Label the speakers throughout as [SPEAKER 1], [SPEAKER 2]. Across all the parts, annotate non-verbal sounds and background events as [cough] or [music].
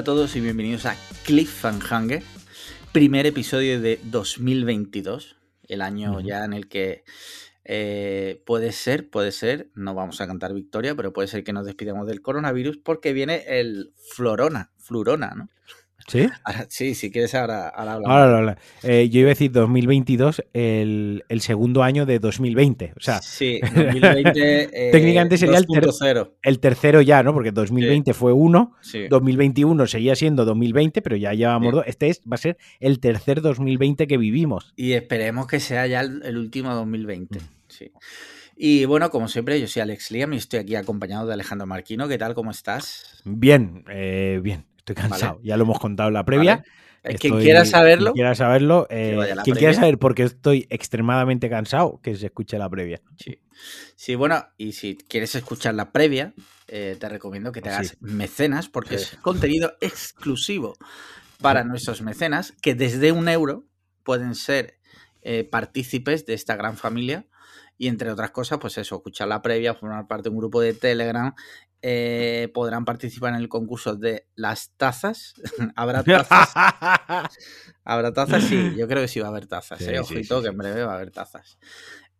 [SPEAKER 1] Hola a todos y bienvenidos a Cliffhanger, primer episodio de 2022, el año ya en el que eh, puede ser, puede ser, no vamos a cantar victoria, pero puede ser que nos despidamos del coronavirus porque viene el Florona, Flurona, ¿no?
[SPEAKER 2] ¿Sí?
[SPEAKER 1] sí, si quieres ahora,
[SPEAKER 2] ahora hablamos. Eh, yo iba a decir 2022, el, el, segundo año de 2020. O sea,
[SPEAKER 1] sí, 2020. [laughs]
[SPEAKER 2] Eh, técnicamente sería el, el, tercero ya, ¿no? Porque 2020 fue uno, 2021 seguía siendo 2020, pero ya llevamos dos. Este es, va a ser el tercer 2020 que vivimos.
[SPEAKER 1] Y esperemos que sea ya el, último 2020. Mm. Sí. Y bueno, como siempre, yo soy Alex Liam y estoy aquí acompañado de Alejandro Marquino. ¿Qué tal? ¿Cómo estás?
[SPEAKER 2] Bien, eh, bien. Estoy cansado. Ya lo hemos contado en la previa.
[SPEAKER 1] Eh, quien quiera saberlo.
[SPEAKER 2] Quien quiera saberlo. Eh, quien quiera saber por qué estoy extremadamente cansado, que se escuche la previa.
[SPEAKER 1] Sí. Sí, bueno, y si quieres escuchar la previa, eh, te recomiendo que te hagas mecenas, porque es contenido exclusivo para nuestros mecenas, que desde un euro pueden ser partícipes de esta gran familia. Y entre otras cosas, pues eso, escuchar la previa, formar parte de un grupo de Telegram eh, podrán participar en el concurso de las tazas. [laughs] ¿Habrá [laughs] tazas? ¿Habrá tazas? Sí, yo creo que sí va a haber tazas. ¿eh? Ojito, que en breve va a haber tazas.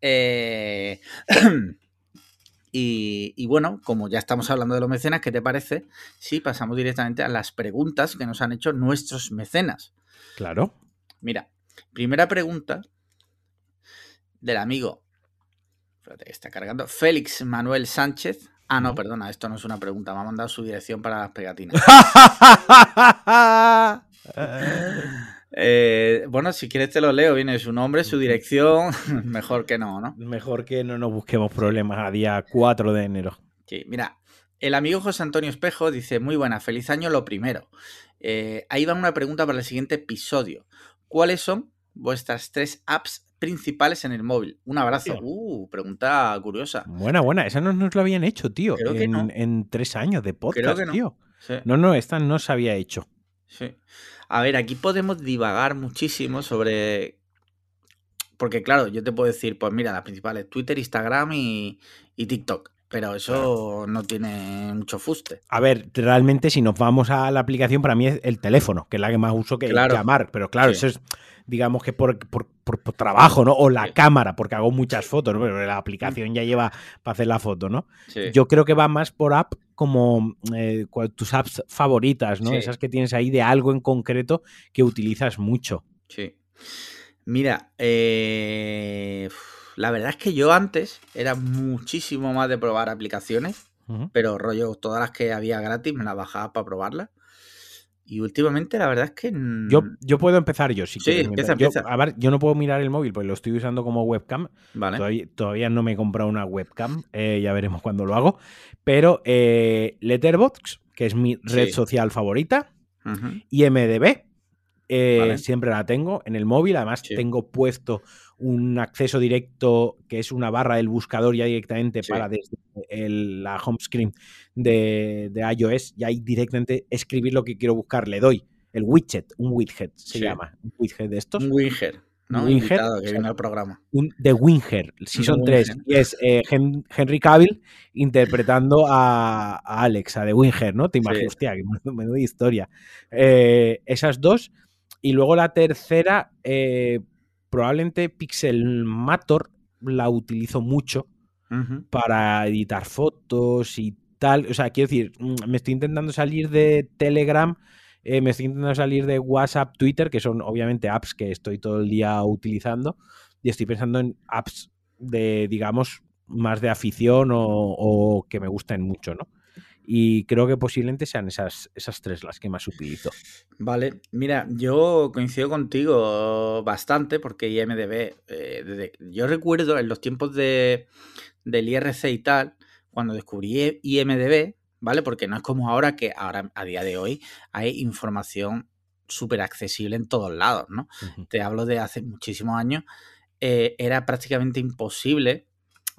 [SPEAKER 1] Eh, [clears throat] y, bueno, como ya estamos hablando de los mecenas, ¿qué te parece si pasamos directamente a las preguntas que nos han hecho nuestros mecenas?
[SPEAKER 2] Claro.
[SPEAKER 1] Mira, primera pregunta del amigo. Espérate está cargando. Félix Manuel Sánchez Ah, no, perdona, esto no es una pregunta. Me ha mandado su dirección para las pegatinas. [laughs] Eh, bueno, si quieres te lo leo. Viene su nombre, su dirección. [laughs] Mejor que no, ¿no?
[SPEAKER 2] Mejor que no nos busquemos problemas a día 4 de enero.
[SPEAKER 1] Sí, mira. El amigo José Antonio Espejo dice: Muy buena, feliz año lo primero. Eh, ahí va una pregunta para el siguiente episodio. ¿Cuáles son vuestras tres apps principales en el móvil. Un abrazo. Uh, pregunta curiosa.
[SPEAKER 2] Buena, buena. Esa no nos lo habían hecho, tío. en, tres años de podcast, no. tío. No, no, esta no se había hecho.
[SPEAKER 1] Sí. A ver, aquí podemos divagar muchísimo sobre. Porque, claro, yo te puedo decir, pues mira, las principales: Twitter, Instagram y, y TikTok. Pero eso no tiene mucho fuste.
[SPEAKER 2] A ver, realmente si nos vamos a la aplicación, para mí es el teléfono, que es la que más uso que llamar. Pero claro, eso es, digamos que por, trabajo, ¿no? O la cámara, porque hago muchas fotos, ¿no? Pero la aplicación ya lleva para hacer la foto, ¿no? Yo creo que va más por app como eh, tus apps favoritas, ¿no? Esas que tienes ahí de algo en concreto que utilizas mucho.
[SPEAKER 1] Sí. Mira, eh la verdad es que yo antes era muchísimo más de probar aplicaciones, pero rollo, todas las que había gratis me las bajaba para probarlas. Y últimamente la verdad es que...
[SPEAKER 2] Yo, yo puedo empezar yo,
[SPEAKER 1] si sí, Empieza,
[SPEAKER 2] yo, a ver, yo no puedo mirar el móvil porque lo estoy usando como webcam. Vale. Todavía, no me he comprado una webcam, eh, ya veremos cuándo lo hago. Pero eh, Letterboxd, que es mi red social favorita, y MDB, eh, siempre la tengo en el móvil. Además, tengo puesto un acceso directo que es una barra del buscador ya directamente para desde la home screen de, iOS y ahí directamente escribir lo que quiero buscar. Le doy el widget, un widget se llama, un widget de estos.
[SPEAKER 1] Un Winger. ¿no? Winger, que viene al programa.
[SPEAKER 2] Un, de Winger, si son tres. Y es eh, Henry Cavill interpretando a, a, Alex, a The Winger, ¿no? Te imaginas, hostia, [laughs] me doy historia. Eh, esas dos. Y luego la tercera, eh, probablemente Pixelmator la utilizo mucho para editar fotos y tal. O sea, quiero decir, mm, me estoy intentando salir de Telegram, eh, me estoy intentando salir de WhatsApp, Twitter, que son obviamente apps que estoy todo el día utilizando, y estoy pensando en apps de, digamos, más de afición o, o que me gusten mucho, ¿no? Y creo que posiblemente sean esas, esas tres las que más utilizo.
[SPEAKER 1] Vale, mira, yo coincido contigo bastante porque IMDB, eh, yo recuerdo en los tiempos de, del IRC y tal, cuando descubrí IMDB, ¿vale? Porque no es como ahora que ahora a día de hoy hay información súper accesible en todos lados, ¿no? Te hablo de hace muchísimos años, eh, era prácticamente imposible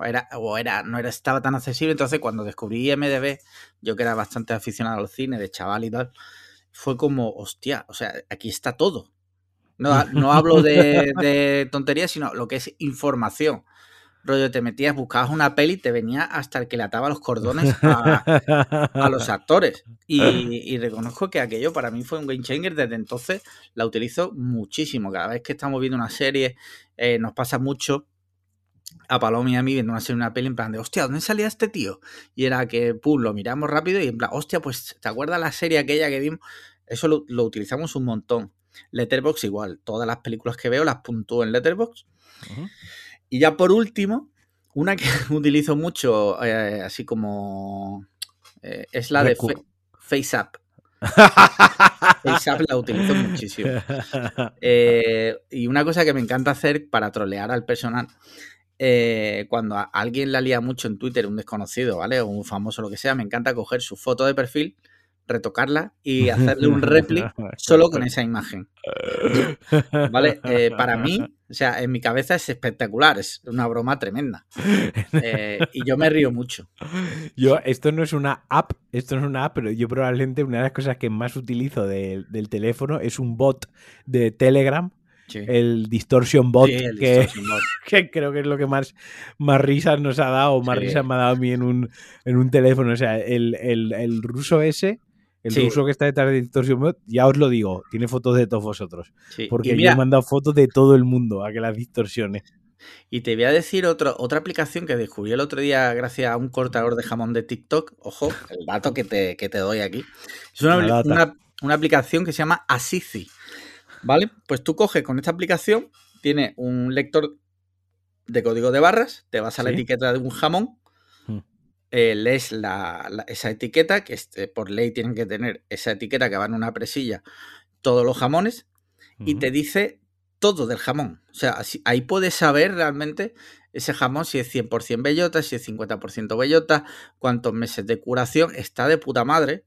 [SPEAKER 1] era, o era, no era, estaba tan accesible. Entonces, cuando descubrí IMDB, yo que era bastante aficionado al cine, de chaval y tal, fue como, hostia, o sea, aquí está todo. No, [laughs] no hablo de, tonterías, sino lo que es información. rollo, te metías, buscabas una peli y te venía hasta el que le ataba los cordones a, los actores. Y, reconozco que aquello para mí fue un game changer. Desde entonces la utilizo muchísimo. Cada vez que estamos viendo una serie, eh, nos pasa mucho a Paloma y a mí viendo una serie, una peli, en plan de, hostia, ¿dónde salía este tío? Y era que, pum, lo miramos rápido y en plan, hostia, pues, ¿te acuerdas la serie aquella que vimos? Eso lo, utilizamos un montón. Letterbox igual, todas las películas que veo las puntúo en Letterbox. Y ya por último, una que [laughs] utilizo mucho, eh, así como, eh, es la de FaceApp. FaceApp la utilizo muchísimo. [laughs] Eh, y una cosa que me encanta hacer para trolear al personal eh, cuando alguien la lía mucho en Twitter, un desconocido, ¿vale? O un famoso, lo que sea, me encanta coger su foto de perfil, retocarla y [laughs] hacerle un repli solo con esa imagen. [laughs] ¿Vale? Eh, para mí, o sea, en mi cabeza es espectacular, es una broma tremenda. Eh, y yo me río mucho.
[SPEAKER 2] Yo, esto no es una app, esto no es una app, pero yo probablemente una de las cosas que más utilizo del teléfono es un bot de Telegram el Distortion Bot, [laughs] que, creo que es lo que más, más risas nos ha dado, más risas me ha dado a mí en un, en un teléfono. O sea, el, ruso ese, el ruso que está detrás de Distortion Bot, ya os lo digo, tiene fotos de todos vosotros. Porque yo he mandado fotos de todo el mundo a que las distorsione.
[SPEAKER 1] Y te voy a decir otra aplicación que descubrí el otro día gracias a un cortador de jamón de TikTok. Ojo, el dato que te, doy aquí. Es una, una, aplicación que se llama Asici. ¿Vale? Pues tú coges con esta aplicación, tiene un lector de código de barras, te vas a la etiqueta de un jamón, mm. eh, lees esa etiqueta, que este, por ley tienen que tener esa etiqueta que va en una presilla, todos los jamones, y te dice todo del jamón. O sea, ahí puedes saber realmente ese jamón si es 100% bellota, si es 50% bellota, cuántos meses de curación, está de puta madre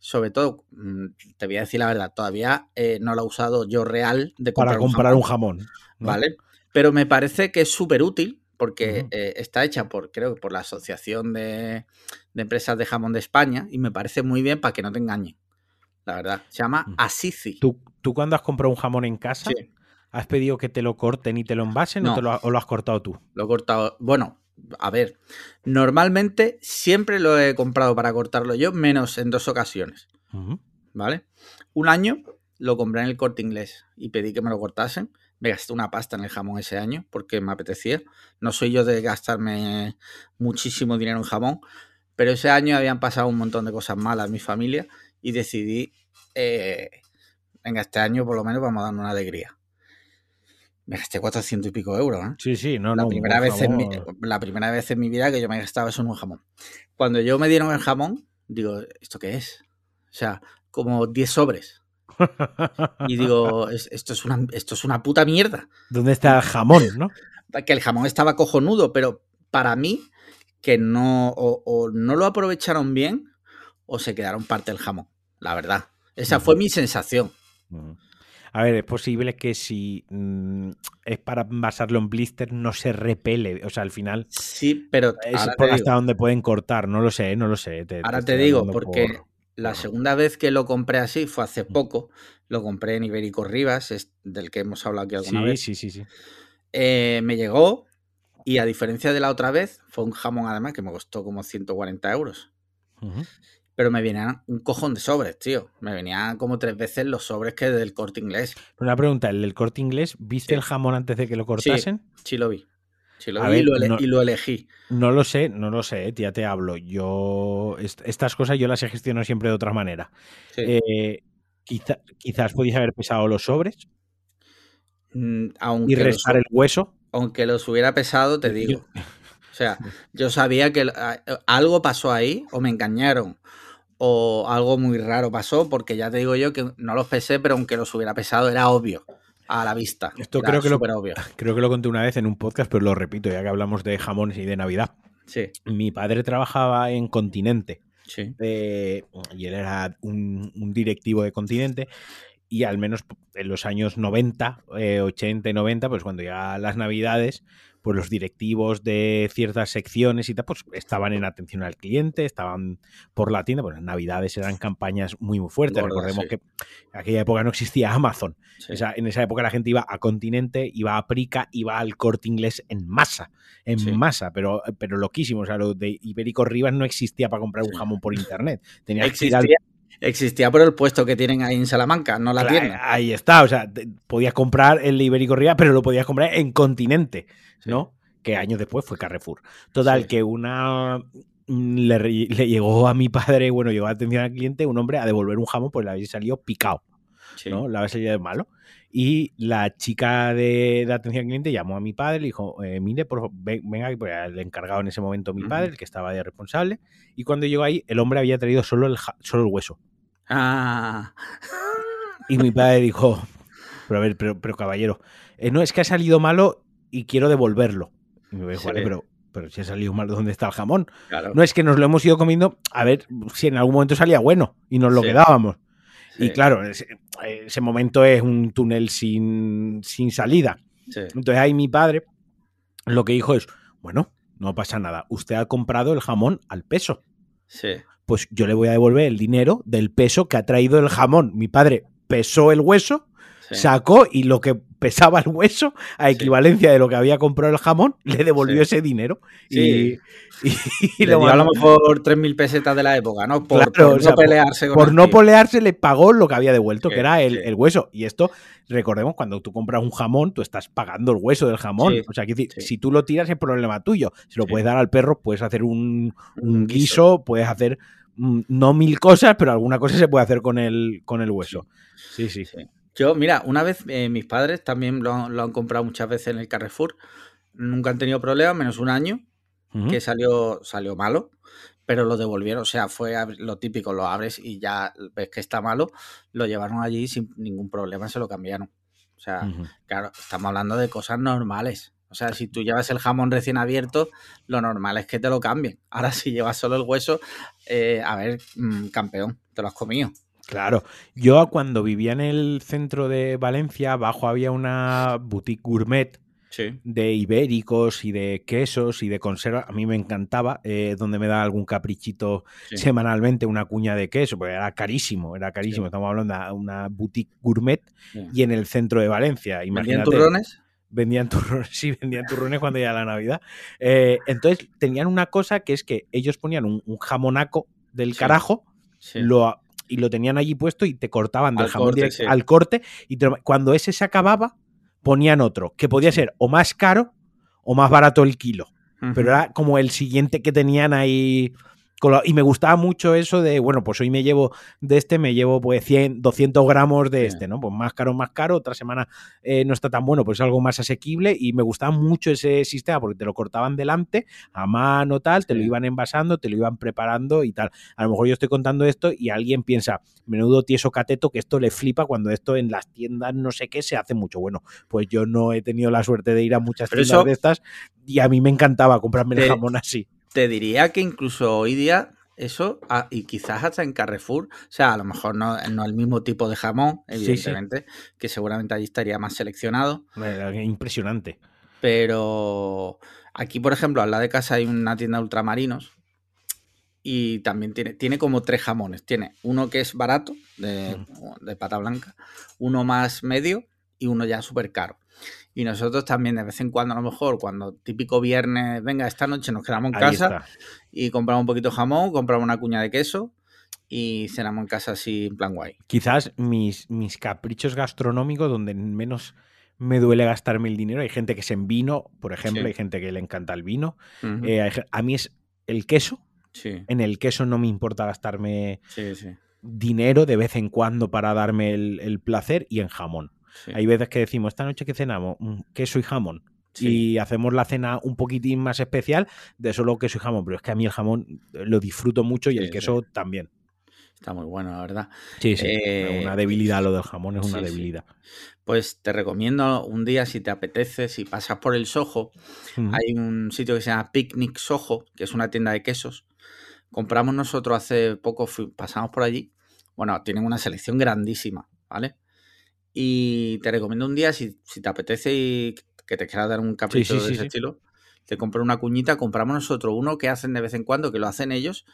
[SPEAKER 1] sobre todo, mm, te voy a decir la verdad, todavía eh, no lo he usado yo real
[SPEAKER 2] de para comprar un jamón.
[SPEAKER 1] ¿Vale? Pero me parece que es súper útil porque eh, está hecha por, creo que por la Asociación de, Empresas de Jamón de España y me parece muy bien para que no te engañen. La verdad, se llama Asici.
[SPEAKER 2] ¿Tú, ¿Tú cuando has comprado un jamón en casa, has pedido que te lo corten y te lo envasen o, lo, o lo has cortado tú?
[SPEAKER 1] Lo he cortado, bueno, a ver, normalmente siempre lo he comprado para cortarlo yo, menos en dos ocasiones. ¿Vale? Un año lo compré en el corte inglés y pedí que me lo cortasen. Me gasté una pasta en el jamón ese año porque me apetecía. No soy yo de gastarme muchísimo dinero en jamón, pero ese año habían pasado un montón de cosas malas en mi familia y decidí, eh, venga, este año por lo menos vamos a dar una alegría me gasté 400 y pico euros. ¿eh?
[SPEAKER 2] Sí, sí, no,
[SPEAKER 1] la
[SPEAKER 2] no.
[SPEAKER 1] Primera vez en mi, la primera vez en mi vida que yo me gastaba eso en un jamón. Cuando yo me dieron el jamón, digo, ¿esto qué es? O sea, como 10 sobres. Y digo, [laughs] esto, es una, esto es una puta mierda.
[SPEAKER 2] ¿Dónde está el jamón, no? [laughs]
[SPEAKER 1] Que el jamón estaba cojonudo, pero para mí, que no, o, no lo aprovecharon bien, o se quedaron parte del jamón, la verdad. Esa fue mi sensación.
[SPEAKER 2] A ver, es posible que si mm, es para basarlo en blister no se repele. O sea, al final.
[SPEAKER 1] Sí, pero.
[SPEAKER 2] Es por hasta donde pueden cortar. No lo sé, no lo sé.
[SPEAKER 1] ahora te, digo, porque la segunda vez que lo compré así fue hace poco. Lo compré en Ibérico Rivas, es del que hemos hablado aquí alguna vez.
[SPEAKER 2] Sí, sí, sí.
[SPEAKER 1] Eh, me llegó y a diferencia de la otra vez, fue un jamón además que me costó como 140 euros pero me venían un cojón de sobres, tío. Me venían como tres veces los sobres que del corte inglés.
[SPEAKER 2] Una pregunta, ¿el del corte inglés, viste el jamón antes de que lo cortasen?
[SPEAKER 1] Sí, lo vi. Sí, lo vi y, lo elegí.
[SPEAKER 2] No lo sé, no lo sé, ya te hablo. Yo, estas cosas yo las he gestionado siempre de otra manera. Eh, quizás podías haber pesado los sobres
[SPEAKER 1] mm,
[SPEAKER 2] y restar el hueso.
[SPEAKER 1] Aunque los hubiera pesado, te [laughs] digo. O sea, yo sabía que algo pasó ahí o me engañaron o algo muy raro pasó, porque ya te digo yo que no los pesé, pero aunque los hubiera pesado, era obvio a la vista.
[SPEAKER 2] Esto creo que, lo, obvio. creo que lo conté una vez en un podcast, pero lo repito, ya que hablamos de jamones y de Navidad.
[SPEAKER 1] Sí.
[SPEAKER 2] Mi padre trabajaba en Continente. Sí. y él era un, directivo de Continente. y al menos en los años 90, 80 y 90, pues cuando llegaban las navidades, pues los directivos de ciertas secciones y tal, pues estaban en atención al cliente, estaban por la tienda, pues las navidades eran campañas muy, muy fuertes. Recordemos que en aquella época no existía Amazon. en esa época la gente iba a Continente, iba a Prica, iba al corte inglés en masa, en masa, pero, pero loquísimo. O sea, lo de Ibérico Rivas no existía para comprar un jamón por internet. Tenía
[SPEAKER 1] existía. Existía por el puesto que tienen ahí en Salamanca, no la tienen.
[SPEAKER 2] Ahí está, o sea, podías comprar el Ibérico Rivas, pero lo podías comprar en Continente. ¿no? Que años después fue Carrefour. Total, que una mm, le, llegó a mi padre, bueno, llegó a atención al cliente, un hombre a devolver un jamón, pues le había salido picado, ¿no? Le había salido de malo. Y la chica de, atención al cliente llamó a mi padre, le dijo, eh, mire, por venga, pues el encargado en ese momento mi padre, el que estaba de responsable, y cuando llegó ahí, el hombre había traído solo el, solo el hueso.
[SPEAKER 1] Ah.
[SPEAKER 2] Y mi padre dijo, pero a ver, pero, pero caballero, eh, no, es que ha salido malo y quiero devolverlo. Y me dijo, vale, pero, pero si ha salido mal, ¿dónde está el jamón? No es que nos lo hemos ido comiendo, a ver si en algún momento salía bueno y nos lo quedábamos. Y claro, ese, momento es un túnel sin, sin salida. Entonces ahí mi padre lo que dijo es, bueno, no pasa nada, usted ha comprado el jamón al peso. Pues yo le voy a devolver el dinero del peso que ha traído el jamón. Mi padre pesó el hueso sacó y lo que pesaba el hueso, a equivalencia de lo que había comprado el jamón, le devolvió ese dinero. Y,
[SPEAKER 1] y, le dio a lo mejor 3.000 pesetas de la época, ¿no? Por, no pelearse
[SPEAKER 2] Por no pelearse le pagó lo que había devuelto, que era el, hueso. Y esto, recordemos, cuando tú compras un jamón, tú estás pagando el hueso del jamón. o sea, que si tú lo tiras es problema tuyo. Si lo puedes dar al perro, puedes hacer un, guiso, puedes hacer no mil cosas, pero alguna cosa se puede hacer con el, con el hueso. sí. sí. sí.
[SPEAKER 1] Yo, mira, una vez eh, mis padres también lo, han comprado muchas veces en el Carrefour. Nunca han tenido problemas, menos un año, que salió, salió malo, pero lo devolvieron. O sea, fue lo típico, lo abres y ya ves que está malo, lo llevaron allí sin ningún problema, se lo cambiaron. O sea, claro, estamos hablando de cosas normales. O sea, si tú llevas el jamón recién abierto, lo normal es que te lo cambien. [laughs] Ahora, si llevas solo el hueso, eh, a ver, mm, campeón, te lo has comido.
[SPEAKER 2] Claro, yo cuando vivía en el centro de Valencia, abajo había una boutique gourmet de ibéricos y de quesos y de conserva. A mí me encantaba, eh, donde me da algún caprichito semanalmente, una cuña de queso, porque era carísimo, era carísimo. Estamos hablando de una boutique gourmet y en el centro de Valencia.
[SPEAKER 1] ¿Vendían turrones?
[SPEAKER 2] Vendían turrones, [laughs] sí, vendían turrones cuando ya la Navidad. Eh, entonces tenían una cosa que es que ellos ponían un, jamonaco del carajo, lo y lo tenían allí puesto y te cortaban del jamón al corte y cuando ese se acababa ponían otro, que podía ser o más caro o más barato el kilo. Pero era como el siguiente que tenían ahí y me gustaba mucho eso de, bueno, pues hoy me llevo de este, me llevo pues 100, 200 gramos de este, ¿no? Pues más caro, más caro, otra semana eh, no está tan bueno, pues algo más asequible y me gustaba mucho ese sistema porque te lo cortaban delante, a mano tal, te lo iban envasando, te lo iban preparando y tal. A lo mejor yo estoy contando esto y alguien piensa, menudo tieso cateto que esto le flipa cuando esto en las tiendas no sé qué se hace mucho. Bueno, pues yo no he tenido la suerte de ir a muchas tiendas de estas y a mí me encantaba comprarme el jamón así
[SPEAKER 1] te diría que incluso hoy día eso, y quizás hasta en Carrefour, o sea, a lo mejor no, no el mismo tipo de jamón, evidentemente, que seguramente allí estaría más seleccionado.
[SPEAKER 2] Impresionante.
[SPEAKER 1] Pero aquí, por ejemplo, al lado de casa hay una tienda de ultramarinos y también tiene, tiene como tres jamones. Tiene uno que es barato, de, de pata blanca, uno más medio y uno ya súper caro. Y nosotros también de vez en cuando, a lo mejor, cuando típico viernes, venga, esta noche nos quedamos en casa y compramos un poquito de jamón, compramos una cuña de queso y cenamos en casa así en plan guay.
[SPEAKER 2] Quizás mis, mis caprichos gastronómicos donde menos me duele gastarme el dinero. Hay gente que es en vino, por ejemplo, hay gente que le encanta el vino. Eh, a mí es el queso. En el queso no me importa gastarme dinero de vez en cuando para darme el placer y en jamón. Hay veces que decimos, esta noche que cenamos, mm, queso y jamón. Y hacemos la cena un poquitín más especial de solo queso y jamón. Pero es que a mí el jamón eh, lo disfruto mucho y el queso también.
[SPEAKER 1] Está muy bueno, la verdad.
[SPEAKER 2] Sí, sí. Eh, una debilidad lo del jamón es una debilidad.
[SPEAKER 1] Pues te recomiendo un día, si te apetece, si pasas por el Soho, hay un sitio que se llama Picnic Soho, que es una tienda de quesos. Compramos nosotros hace poco, pasamos por allí. Bueno, tienen una selección grandísima, ¿vale? Y te recomiendo un día, si, te apetece y que te quieras dar un capricho de ese estilo, te compro una cuñita, compramos nosotros uno que hacen de vez en cuando, que lo hacen ellos,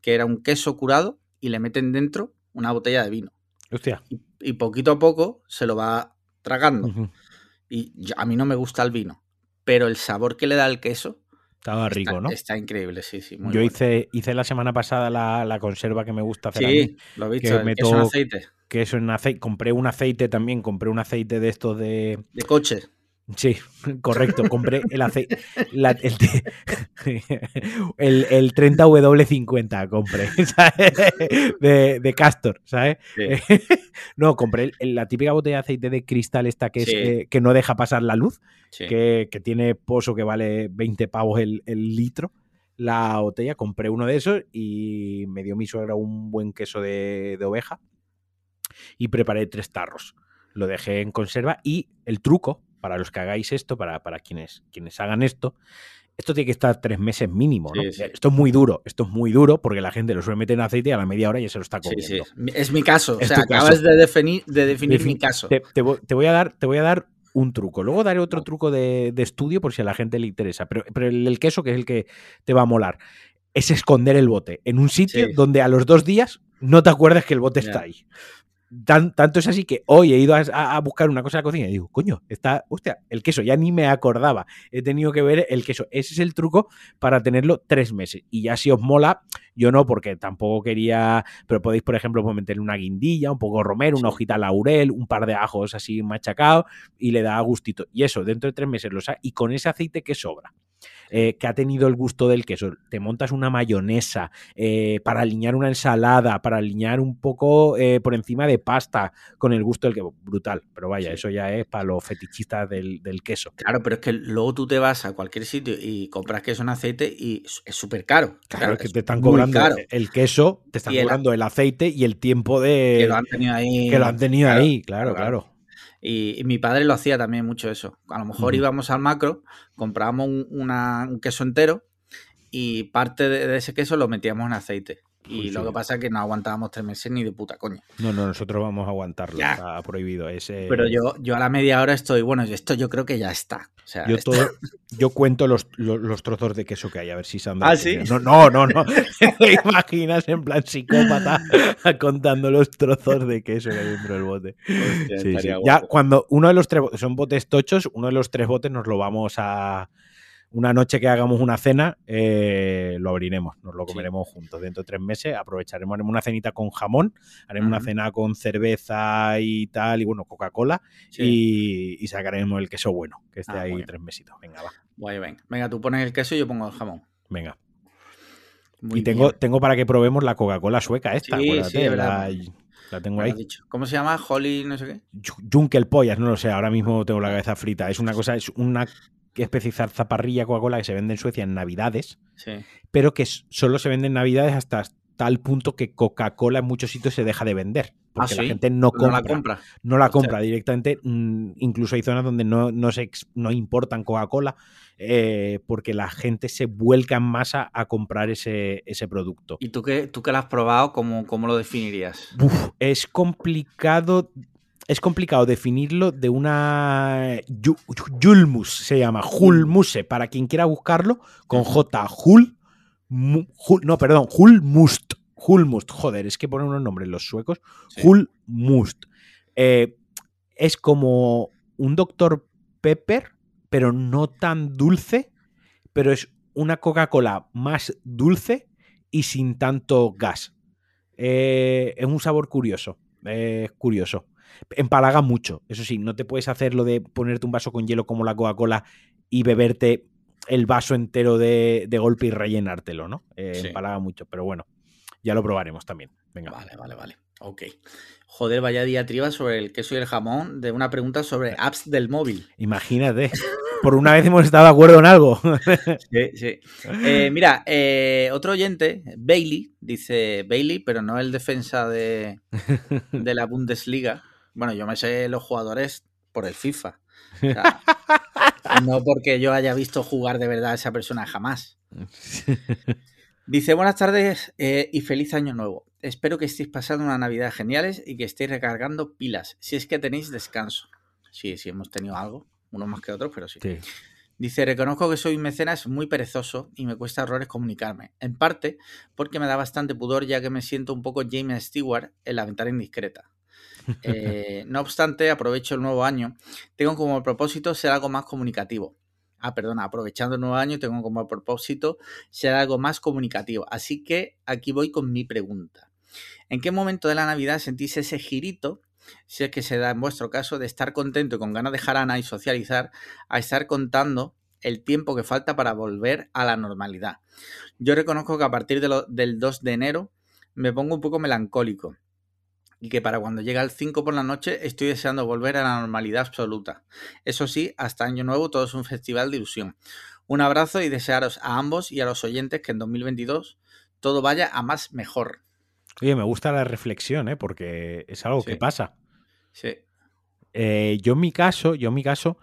[SPEAKER 1] que era un queso curado y le meten dentro una botella de vino.
[SPEAKER 2] Hostia.
[SPEAKER 1] Y, poquito a poco se lo va tragando. Y a mí no me gusta el vino, pero el sabor que le da el queso
[SPEAKER 2] estaba rico, ¿no?
[SPEAKER 1] Está increíble, sí, sí.
[SPEAKER 2] Yo hice, hice la semana pasada la, conserva que me gusta hacer.
[SPEAKER 1] Sí, lo he visto, que queso en aceite.
[SPEAKER 2] Queso en aceite. Compré un aceite también, compré un aceite de estos de.
[SPEAKER 1] De coche.
[SPEAKER 2] Sí, correcto. Compré el aceite. el, el, 30W50 compré, [laughs] De, de, Castor, ¿sabes? [laughs] no, compré la típica botella de aceite de cristal, esta que, es, eh, que no deja pasar la luz, que, tiene pozo que vale 20 pavos el, litro. La botella, compré uno de esos y me dio mi suegra un buen queso de, de oveja y preparé tres tarros. Lo dejé en conserva y el truco para los que hagáis esto, para, para quienes, quienes hagan esto, esto tiene que estar tres meses mínimo, ¿no? Esto es muy duro, esto es muy duro porque la gente lo suele meter en aceite y a la media hora ya se lo está comiendo. Sí,
[SPEAKER 1] es mi caso, o sea, acabas de definir, de definir mi caso.
[SPEAKER 2] Te, voy a dar, te voy a dar un truco. Luego daré otro truco de, estudio por si a la gente le interesa. Pero, pero, el, queso, que es el que te va a molar, es esconder el bote en un sitio donde a los dos días no te acuerdes que el bote está ahí tanto es así que hoy he ido a, buscar una cosa de la cocina y digo, coño, está, hostia, el queso, ya ni me acordaba. He tenido que ver el queso. Ese es el truco para tenerlo tres meses. Y ya si os mola, yo no, porque tampoco quería, pero podéis, por ejemplo, pues meterle una guindilla, un poco romero, una hojita laurel, un par de ajos así machacados y le da gustito. Y eso, dentro de tres meses lo y con ese aceite que sobra. Eh, que ha tenido el gusto del queso. Te montas una mayonesa eh, para alinear una ensalada, para alinear un poco eh, por encima de pasta con el gusto del queso. Brutal, pero vaya, eso ya es para los fetichistas del, queso.
[SPEAKER 1] Claro, pero es que luego tú te vas a cualquier sitio y compras queso en aceite y es súper caro.
[SPEAKER 2] Claro, es que te están cobrando el queso, te están cobrando el aceite y el tiempo de...
[SPEAKER 1] Que lo han tenido ahí.
[SPEAKER 2] Que lo han tenido ahí, claro. claro.
[SPEAKER 1] Y, mi padre lo hacía también mucho eso. A lo mejor íbamos al macro, comprábamos un, queso entero y parte de, ese queso lo metíamos en aceite. Y lo que pasa es que no aguantábamos tres meses ni de puta coña.
[SPEAKER 2] No, no, nosotros vamos a aguantarlo. Está prohibido. Ese...
[SPEAKER 1] Pero yo, yo a la media hora estoy, bueno, esto yo creo que ya está.
[SPEAKER 2] Yo, [laughs] yo cuento los, los, trozos de queso que hay, a ver si se han
[SPEAKER 1] ¿Ah, sí?
[SPEAKER 2] No, no, no. no. [laughs] ¿Te imaginas en plan psicópata [laughs] contando los trozos de queso que hay dentro del bote? Ya cuando uno de los tres son botes tochos, uno de los tres botes nos lo vamos a una noche que hagamos una cena, eh, lo abriremos, nos lo comeremos juntos. Dentro de tres meses aprovecharemos, haremos una cenita con jamón, haremos una cena con cerveza y tal, y bueno, Coca-Cola, y, sacaremos el queso bueno, que esté ah, ahí tres mesitos. Venga, va.
[SPEAKER 1] Guay, venga. venga, tú pones el queso y yo pongo el jamón.
[SPEAKER 2] Venga. y tengo, tengo para que probemos la Coca-Cola sueca esta, acuérdate, la, la, tengo ahí.
[SPEAKER 1] ¿Cómo se llama? Holly, no sé qué.
[SPEAKER 2] Junkel Pollas, no lo sé, ahora mismo tengo la cabeza frita. Es una cosa, es una especializar zaparrilla Coca-Cola que se vende en Suecia en Navidades, pero que solo se vende en Navidades hasta tal punto que Coca-Cola en muchos sitios se deja de vender. Porque
[SPEAKER 1] ¿Ah,
[SPEAKER 2] la gente no compra.
[SPEAKER 1] No la compra.
[SPEAKER 2] No la compra directamente. Mm, incluso hay zonas donde no, no, se, no importan Coca-Cola eh, porque la gente se vuelca en masa a comprar ese, ese producto.
[SPEAKER 1] ¿Y tú que, tú que lo has probado, cómo, cómo lo definirías?
[SPEAKER 2] es complicado es complicado definirlo de una Julmus, se llama Julmuse, para quien quiera buscarlo, con J, Jul, no, perdón, Julmust, Julmust, joder, es que ponen unos nombres los suecos, Julmust. Eh, es como un Dr. Pepper, pero no tan dulce, pero es una Coca-Cola más dulce y sin tanto gas. Eh, es un sabor curioso, es curioso empalaga mucho. Eso sí, no te puedes hacer lo de ponerte un vaso con hielo como la Coca-Cola y beberte el vaso entero de, golpe y rellenártelo, ¿no? Eh, empalaga mucho, pero bueno, ya lo probaremos también. Venga.
[SPEAKER 1] Vale, vale, vale. Ok. Joder, vaya diatriba sobre el queso y el jamón de una pregunta sobre apps del móvil.
[SPEAKER 2] Imagínate. Por una vez hemos estado de acuerdo en algo. [laughs]
[SPEAKER 1] sí, sí. Eh, mira, eh, otro oyente, Bailey, dice Bailey, pero no el defensa de, de la Bundesliga. Bueno, yo me sé los jugadores por el FIFA. [laughs] no porque yo haya visto jugar de verdad a esa persona jamás. Dice, buenas tardes eh, y feliz año nuevo. espero que estéis pasando una Navidad geniales y que estéis recargando pilas, si es que tenéis descanso. Sí, sí, hemos tenido algo, uno más que otro, pero sí. Dice, reconozco que soy un mecenas muy perezoso y me cuesta errores comunicarme. En parte porque me da bastante pudor ya que me siento un poco James Stewart en la ventana indiscreta. Eh, no obstante, aprovecho el nuevo año. Tengo como propósito ser algo más comunicativo. Ah, perdona, aprovechando el nuevo año, tengo como propósito ser algo más comunicativo. Así que aquí voy con mi pregunta. ¿En qué momento de la Navidad sentís ese girito si es que se da en vuestro caso, de estar contento y con ganas de jarana y socializar, a estar contando el tiempo que falta para volver a la normalidad. Yo reconozco que a partir del 2 de enero me pongo un poco melancólico y que para cuando llega el 5 por la noche estoy deseando volver a la normalidad absoluta. Eso sí, hasta Año Nuevo todo es un festival de ilusión. Un abrazo y desearos a ambos y a los oyentes que en 2022 todo vaya a más mejor.
[SPEAKER 2] Oye, me gusta la reflexión, ¿eh? porque es algo que pasa.
[SPEAKER 1] Sí.
[SPEAKER 2] Eh, yo en mi caso, yo en mi caso,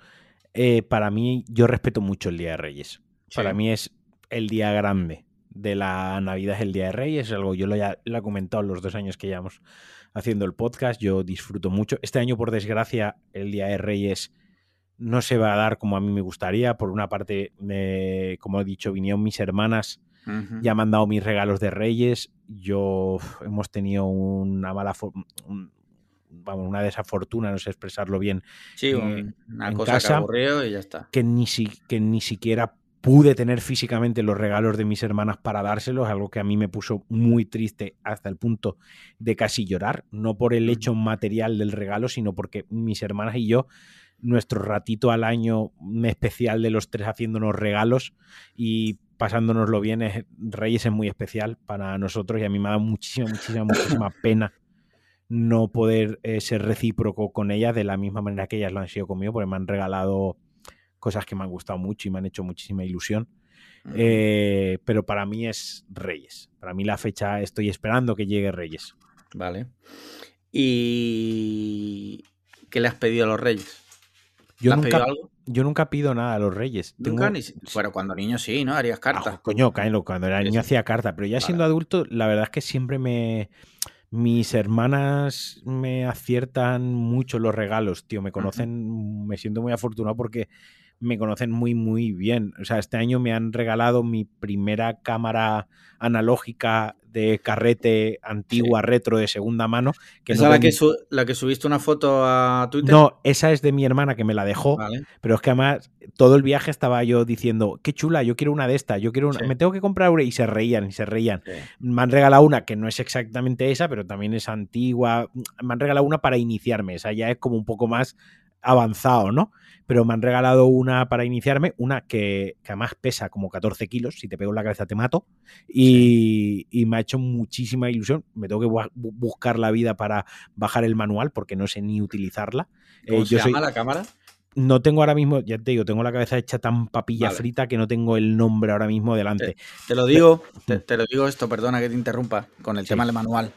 [SPEAKER 2] eh, para mí, yo respeto mucho el Día de Reyes. Para mí es el día grande de la Navidad, es el Día de Reyes, es algo, yo lo, ya, lo he comentado los dos años que llevamos haciendo el podcast, yo disfruto mucho. Este año, por desgracia, el Día de Reyes no se va a dar como a mí me gustaría. Por una parte, como he dicho, vinieron mis hermanas ya me han dado mis regalos de Reyes. Yo hemos tenido una mala vamos, una desafortuna, no sé expresarlo bien.
[SPEAKER 1] Sí, una cosa casa, que y ya está.
[SPEAKER 2] Que ni, si, que ni siquiera pude tener físicamente los regalos de mis hermanas para dárselos, algo que a mí me puso muy triste hasta el punto de casi llorar, no por el hecho material del regalo, sino porque mis hermanas y yo nuestro ratito al año especial de los tres haciéndonos regalos y pasándonoslo bien. Es, Reyes es muy especial para nosotros y a mí me ha dado muchísima, muchísima, muchísima [laughs] pena no poder eh, ser recíproco con ellas de la misma manera que ellas lo han sido conmigo, porque me han regalado cosas que me han gustado mucho y me han hecho muchísima ilusión. Eh, pero para mí es Reyes. Para mí la fecha estoy esperando que llegue Reyes.
[SPEAKER 1] Vale. ¿Y qué le has pedido a los Reyes?
[SPEAKER 2] Yo nunca, yo nunca pido nada a los reyes.
[SPEAKER 1] Nunca ni. Bueno, cuando niño sí, ¿no? Harías cartas.
[SPEAKER 2] coño, cuando era niño hacía cartas. Pero ya siendo adulto, la verdad es que siempre me. Mis hermanas me aciertan mucho los regalos, tío. Me conocen, me siento muy afortunado porque me conocen muy, muy bien. O sea, este año me han regalado mi primera cámara analógica de carrete antigua, retro, de segunda mano.
[SPEAKER 1] Que ¿Esa la, que la que subiste una foto a Twitter?
[SPEAKER 2] No, esa es de mi hermana que me la dejó. Pero es que además todo el viaje estaba yo diciendo, qué chula, yo quiero una de estas, yo quiero una, me tengo que comprar una. Y se reían, y se reían. Me han regalado una que no es exactamente esa, pero también es antigua. Me han regalado una para iniciarme. Esa ya es como un poco más avanzado, ¿no? Pero me han regalado una para iniciarme, una que, además pesa como 14 kilos, si te pego en la cabeza te mato, y, me ha hecho muchísima ilusión. Me tengo que buscar la vida para bajar el manual porque no sé ni utilizarla.
[SPEAKER 1] ¿Cómo eh, se llama la cámara?
[SPEAKER 2] No tengo ahora mismo, ya te digo, tengo la cabeza hecha tan papilla frita que no tengo el nombre ahora mismo delante.
[SPEAKER 1] Te, lo digo, te, lo digo esto, perdona que te interrumpa, con el tema del manual.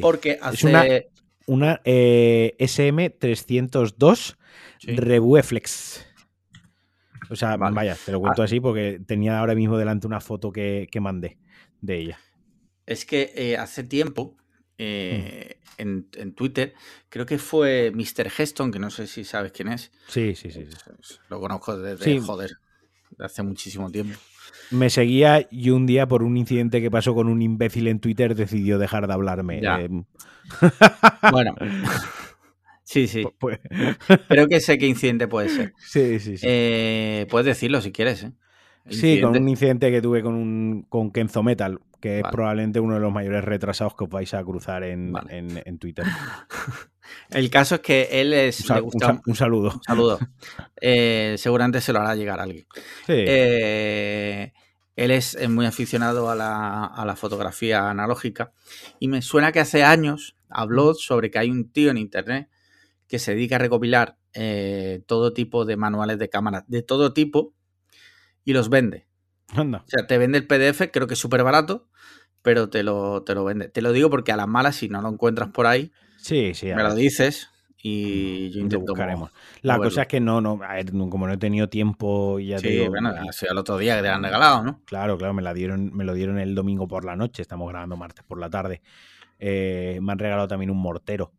[SPEAKER 1] Porque hace...
[SPEAKER 2] Es una, eh, SM302 Rebueflex. O sea, vaya, te lo cuento ah. así porque tenía ahora mismo delante una foto que, mandé de ella.
[SPEAKER 1] Es que eh, hace tiempo eh, mm. en, Twitter, creo que fue Mr. Heston, que no sé si sabes quién es.
[SPEAKER 2] Sí, sí, sí.
[SPEAKER 1] Lo conozco desde, joder, hace muchísimo tiempo.
[SPEAKER 2] Me seguía y un día por un incidente que pasó con un imbécil en Twitter decidió dejar de hablarme.
[SPEAKER 1] bueno. Sí, sí. [laughs] Pues, Creo que sé qué incidente puede ser.
[SPEAKER 2] Sí, sí, sí.
[SPEAKER 1] Eh, puedes decirlo si quieres, ¿eh?
[SPEAKER 2] Sí, con un incidente que tuve con, un, con Kenzo Metal, que es probablemente uno de los mayores retrasados que os vais a cruzar en, Twitter. [laughs]
[SPEAKER 1] El caso es que él es.
[SPEAKER 2] Un, saludo.
[SPEAKER 1] Un saludo. Eh, seguramente se lo hará llegar a alguien. Sí. Eh, él es muy aficionado a la, a la, fotografía analógica y me suena que hace años habló sobre que hay un tío en internet que se dedica a recopilar eh, todo tipo de manuales de cámara, de todo tipo, y los vende. O sea, te vende el PDF, creo que es súper barato, pero te lo, te lo vende. Te lo digo porque a las malas, si no lo encuentras por ahí,
[SPEAKER 2] sí, sí,
[SPEAKER 1] me lo dices y mm, yo intento
[SPEAKER 2] buscaremos. La cosa es que no, no, a ver, como no he tenido tiempo, ya
[SPEAKER 1] sí, te bueno, el otro día que te han regalado, ¿no?
[SPEAKER 2] Claro, claro, me la dieron, me lo dieron el domingo por la noche, estamos grabando martes por la tarde. eh, me han regalado también un mortero.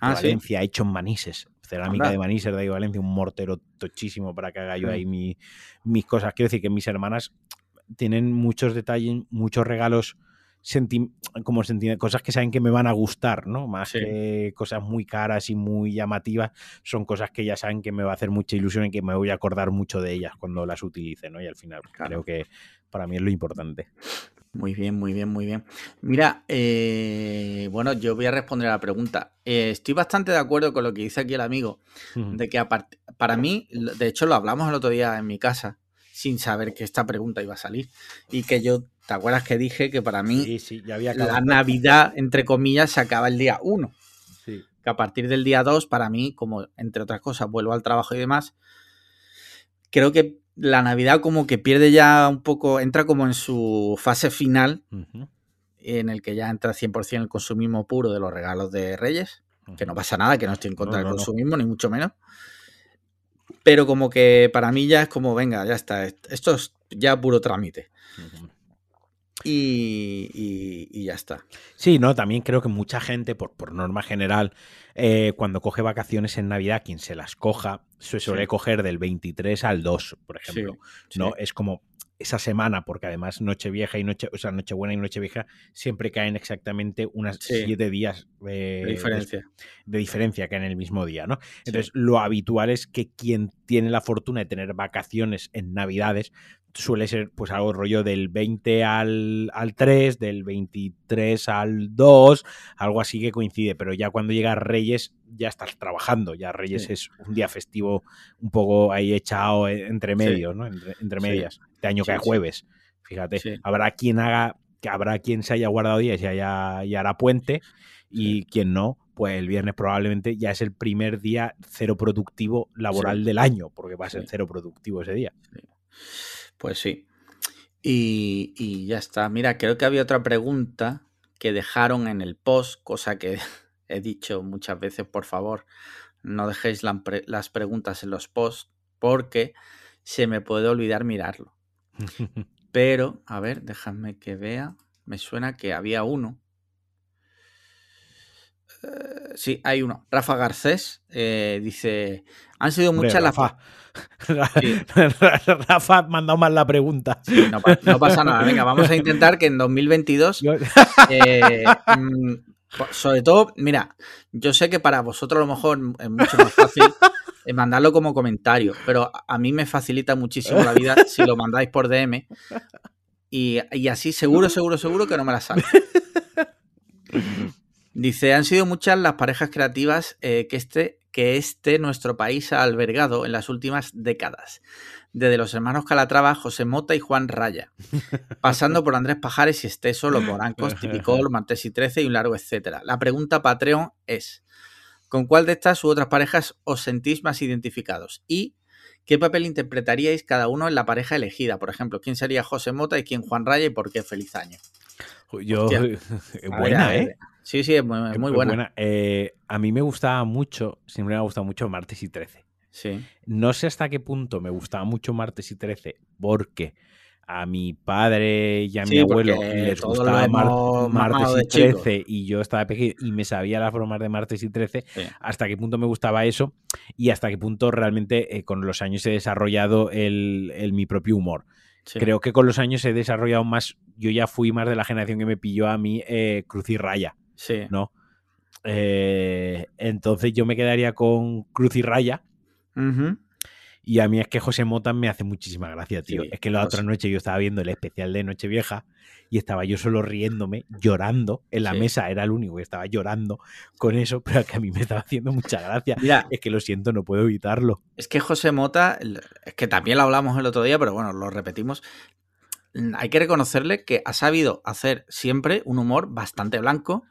[SPEAKER 2] Ah, Valencia, hecho en manises. Cerámica de Manises de ahí Valencia, un mortero tochísimo para que haga yo ahí mis cosas. Quiero decir que mis hermanas tienen muchos detalles, muchos regalos como cosas que saben que me van a gustar, ¿no? Más que cosas muy caras y muy llamativas, son cosas que ya saben que me va a hacer mucha ilusión y que me voy a acordar mucho de ellas cuando las utilice, ¿no? Y al final creo que para mí es lo importante.
[SPEAKER 1] Muy bien, muy bien, muy bien. Mira, eh, bueno, yo voy a responder a la pregunta. Eh, estoy bastante de acuerdo con lo que dice aquí el amigo, de que para mí, de hecho lo hablamos el otro día en mi casa, sin saber que esta pregunta iba a salir. Y que yo, ¿te acuerdas que dije que para mí la Navidad, entre comillas, se acaba el día 1? Que a partir del día 2, para mí, como entre otras cosas, vuelvo al trabajo y demás, creo que la Navidad como que pierde ya un poco, entra como en su fase final, en el que ya entra 100% el consumismo puro de los regalos de Reyes, que no pasa nada, que no estoy en contra del consumismo, ni mucho menos. Pero como que para mí ya es como, venga, ya está, esto es ya puro trámite. Y, ya está.
[SPEAKER 2] Sí, no, también creo que mucha gente, por, por norma general, eh, cuando coge vacaciones en Navidad, quien se las coja, se suele coger del 23 al 2, por ejemplo. ¿no? Es como esa semana, porque además Nochevieja y Noche, o sea, Nochebuena y Nochevieja siempre caen exactamente unas siete días
[SPEAKER 1] de, diferencia.
[SPEAKER 2] De, diferencia que en el mismo día, ¿no? Entonces, lo habitual es que quien tiene la fortuna de tener vacaciones en Navidades suele ser pues algo rollo del 20 al, al 3, del 23 al 2, algo así que coincide, pero ya cuando llega Reyes ya estás trabajando, ya Reyes es un día festivo un poco ahí echado entre medios, ¿no? Entre, medias. Este año cae jueves, fíjate. Habrá quien haga, que habrá quien se haya guardado días y, haya, y hará puente, y quien no, pues el viernes probablemente ya es el primer día cero productivo laboral del año, porque va a ser cero productivo ese día.
[SPEAKER 1] Pues sí. Y, y, ya está. Mira, creo que había otra pregunta que dejaron en el post, cosa que [laughs] he dicho muchas veces, por favor, no dejéis las preguntas en los posts porque se me puede olvidar mirarlo. [laughs] Pero, a ver, déjame que vea. Me suena que había uno. Eh, sí, hay uno. Rafa Garcés eh, dice: Han sido muchas las.
[SPEAKER 2] Rafa. [laughs] [laughs] Rafa ha mandado mal la pregunta.
[SPEAKER 1] no, pasa nada. Venga, vamos a intentar que en 2022 sobre todo, mira, yo sé que para vosotros a lo mejor es mucho más fácil eh, mandarlo como comentario, pero a mí me facilita muchísimo la vida si lo mandáis por DM y, así seguro, seguro, seguro que no me la sale. [laughs] Dice, han sido muchas las parejas creativas eh, que, este, que este nuestro país ha albergado en las últimas décadas desde los hermanos Calatrava, José Mota y Juan Raya, pasando por Andrés Pajares y Esteso, Los Morancos, Tipicol, Martes y Trece y un largo etcétera. La pregunta Patreon es, ¿con cuál de estas u otras parejas os sentís más identificados? Y ¿Qué papel interpretaríais cada uno en la pareja elegida? Por ejemplo, ¿quién sería José Mota y quién Juan Raya y por qué feliz año?
[SPEAKER 2] Yo, [laughs] buena, ¿eh?
[SPEAKER 1] Sí, sí, es muy, buena.
[SPEAKER 2] Eh, a mí me gustaba mucho, siempre me ha gustado mucho Martes y Trece. No sé hasta qué punto me gustaba mucho Martes y 13 porque a mi padre y a mi abuelo les gustaba Martes y 13 y yo estaba pequeño y me sabía las bromas de Martes y 13, hasta qué punto me gustaba eso y hasta qué punto realmente eh, con los años he desarrollado el, mi propio humor. Creo que con los años he desarrollado más, yo ya fui más de la generación que me pilló a mí eh, Cruz y Raya, ¿no? Eh, entonces yo me quedaría con Cruz y Raya, y a mí es que José Mota me hace muchísima gracia, tío. es que la otra noche yo estaba viendo el especial de Nochevieja y estaba yo solo riéndome, llorando. En la mesa era el único que estaba llorando con eso, pero que a mí me estaba haciendo mucha gracia. Mira, es que lo siento, no puedo evitarlo.
[SPEAKER 1] Es que José Mota, es que también lo hablamos el otro día, pero bueno, lo repetimos. Hay que reconocerle que ha sabido hacer siempre un humor bastante blanco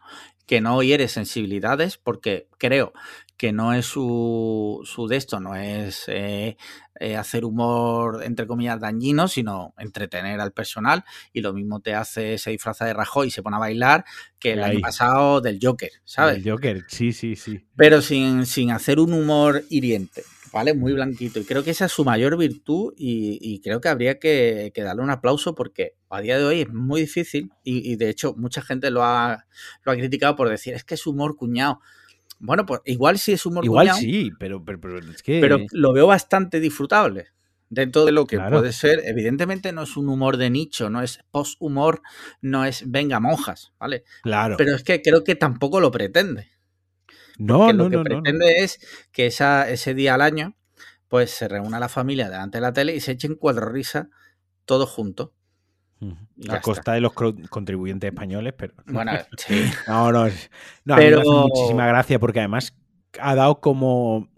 [SPEAKER 1] que no hiere sensibilidades, porque creo que no es su, su de esto, no es eh, eh, hacer humor, entre comillas, dañino, sino entretener al personal. Y lo mismo te hace ese disfraza de Rajoy y se pone a bailar que el año pasado del Joker, ¿sabes?
[SPEAKER 2] El Joker, sí, sí, sí.
[SPEAKER 1] Pero sin, sin hacer un humor hiriente. ¿Vale? Muy blanquito. Y creo que esa es su mayor virtud y, creo que habría que, darle un aplauso porque a día de hoy es muy difícil y, de hecho mucha gente lo ha, lo ha criticado por decir, es que es humor cuñado. Bueno, pues igual sí es humor
[SPEAKER 2] igual sí, pero, pero, es que...
[SPEAKER 1] Pero lo veo bastante disfrutable dentro de lo que puede ser, evidentemente no es un humor de nicho, no es post-humor, no es venga monjas, ¿vale?
[SPEAKER 2] Claro.
[SPEAKER 1] Pero es que creo que tampoco lo pretende.
[SPEAKER 2] No, no,
[SPEAKER 1] lo que pretende es que esa, ese día al año, pues se reúna la familia delante de la tele y se echen cuatro risas todos juntos.
[SPEAKER 2] A costa de los contribuyentes españoles, pero. [laughs]
[SPEAKER 1] Bueno, sí.
[SPEAKER 2] No, no. no pero... A mí me hace muchísima gracia porque además ha dado como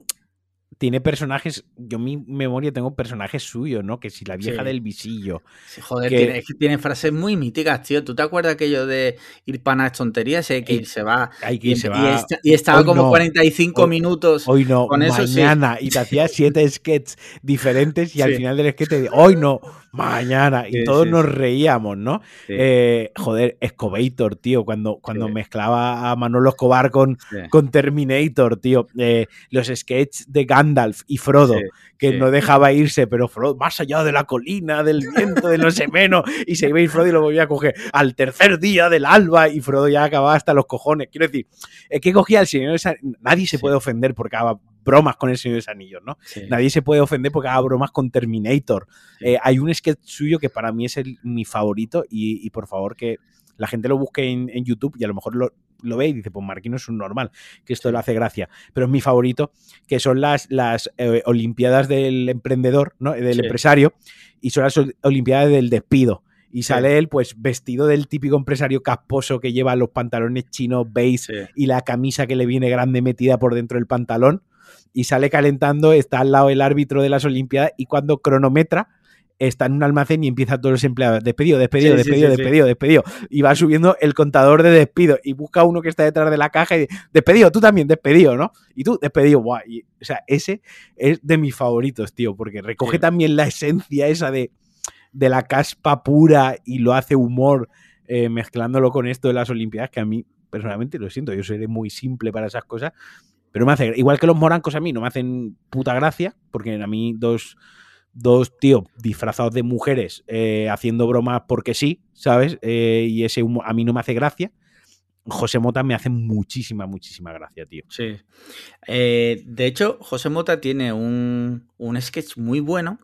[SPEAKER 2] tiene personajes, yo en mi memoria tengo personajes suyos, ¿no? Que si la vieja del visillo.
[SPEAKER 1] joder, tiene, tiene, frases muy míticas, tío. ¿Tú te acuerdas aquello de ir para tonterías? Hay que ir, se va.
[SPEAKER 2] Hay que
[SPEAKER 1] y,
[SPEAKER 2] se va.
[SPEAKER 1] y, estaba como 45 minutos.
[SPEAKER 2] Hoy no, con eso, mañana. Y te hacía siete [laughs] sketches diferentes y al final del sketch hoy no, mañana. Y todos nos reíamos, ¿no? Eh, joder, Escobator, tío, cuando, cuando mezclaba a Manolo Escobar con, con Terminator, tío. Eh, los sketches de Gandalf y Frodo, que no dejaba irse, pero Frodo, más allá de la colina, del viento, de no sé menos, y se iba a Frodo y lo volvía a coger al tercer día del alba y Frodo ya acababa hasta los cojones. Quiero decir, es que cogía al Señor Nadie se puede ofender porque haga bromas con el Señor de los Anillos, ¿no? Nadie se puede ofender porque haga bromas con Terminator. Eh, hay un sketch suyo que para mí es mi favorito y, por favor que la gente lo busque en, YouTube y a lo mejor lo, lo, ve y dice, pues Marquino es un normal, que esto le hace gracia. Pero es mi favorito, que son las, las eh, Olimpiadas del emprendedor, ¿no? Del empresario, y son las Olimpiadas del despido. Y sale él, pues, vestido del típico empresario casposo que lleva los pantalones chinos beige y la camisa que le viene grande metida por dentro del pantalón. Y sale calentando, está al lado el árbitro de las Olimpiadas y cuando cronometra, está en un almacén y empieza todos los empleados, despedido, despedido, despedido, despedido, despedido, y va subiendo el contador de despido y busca uno que está detrás de la caja y dice, despedido, tú también, despedido, ¿no? Y tú, despedido, guau. o sea, ese es de mis favoritos, tío, porque recoge también la esencia esa de, de la caspa pura y lo hace humor eh, mezclándolo con esto de las Olimpiadas, que a mí personalmente lo siento, yo seré muy simple para esas cosas, pero me hace, igual que los morancos a mí no me hacen puta gracia, porque a mí dos dos tíos disfrazados de mujeres eh, haciendo bromas porque sí, ¿sabes? Eh, y ese a mí no me hace gracia. José Mota me hace muchísima, muchísima gracia, tío.
[SPEAKER 1] Sí. Eh, de hecho, José Mota tiene un, un, sketch muy bueno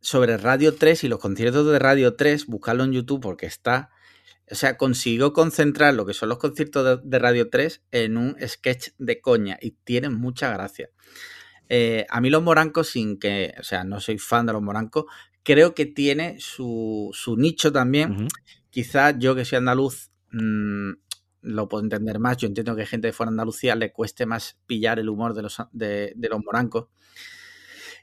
[SPEAKER 1] sobre Radio 3 y los conciertos de Radio 3. Buscarlo en YouTube porque está. O sea, consiguió concentrar lo que son los conciertos de Radio 3 en un sketch de coña y tiene mucha gracia. Eh, a mí los morancos, sin que, o sea, no soy fan de los morancos, creo que tiene su, nicho también. Quizás yo que soy andaluz mm, lo puedo entender más. Yo entiendo que gente de fuera de Andalucía le cueste más pillar el humor de los, de, los morancos.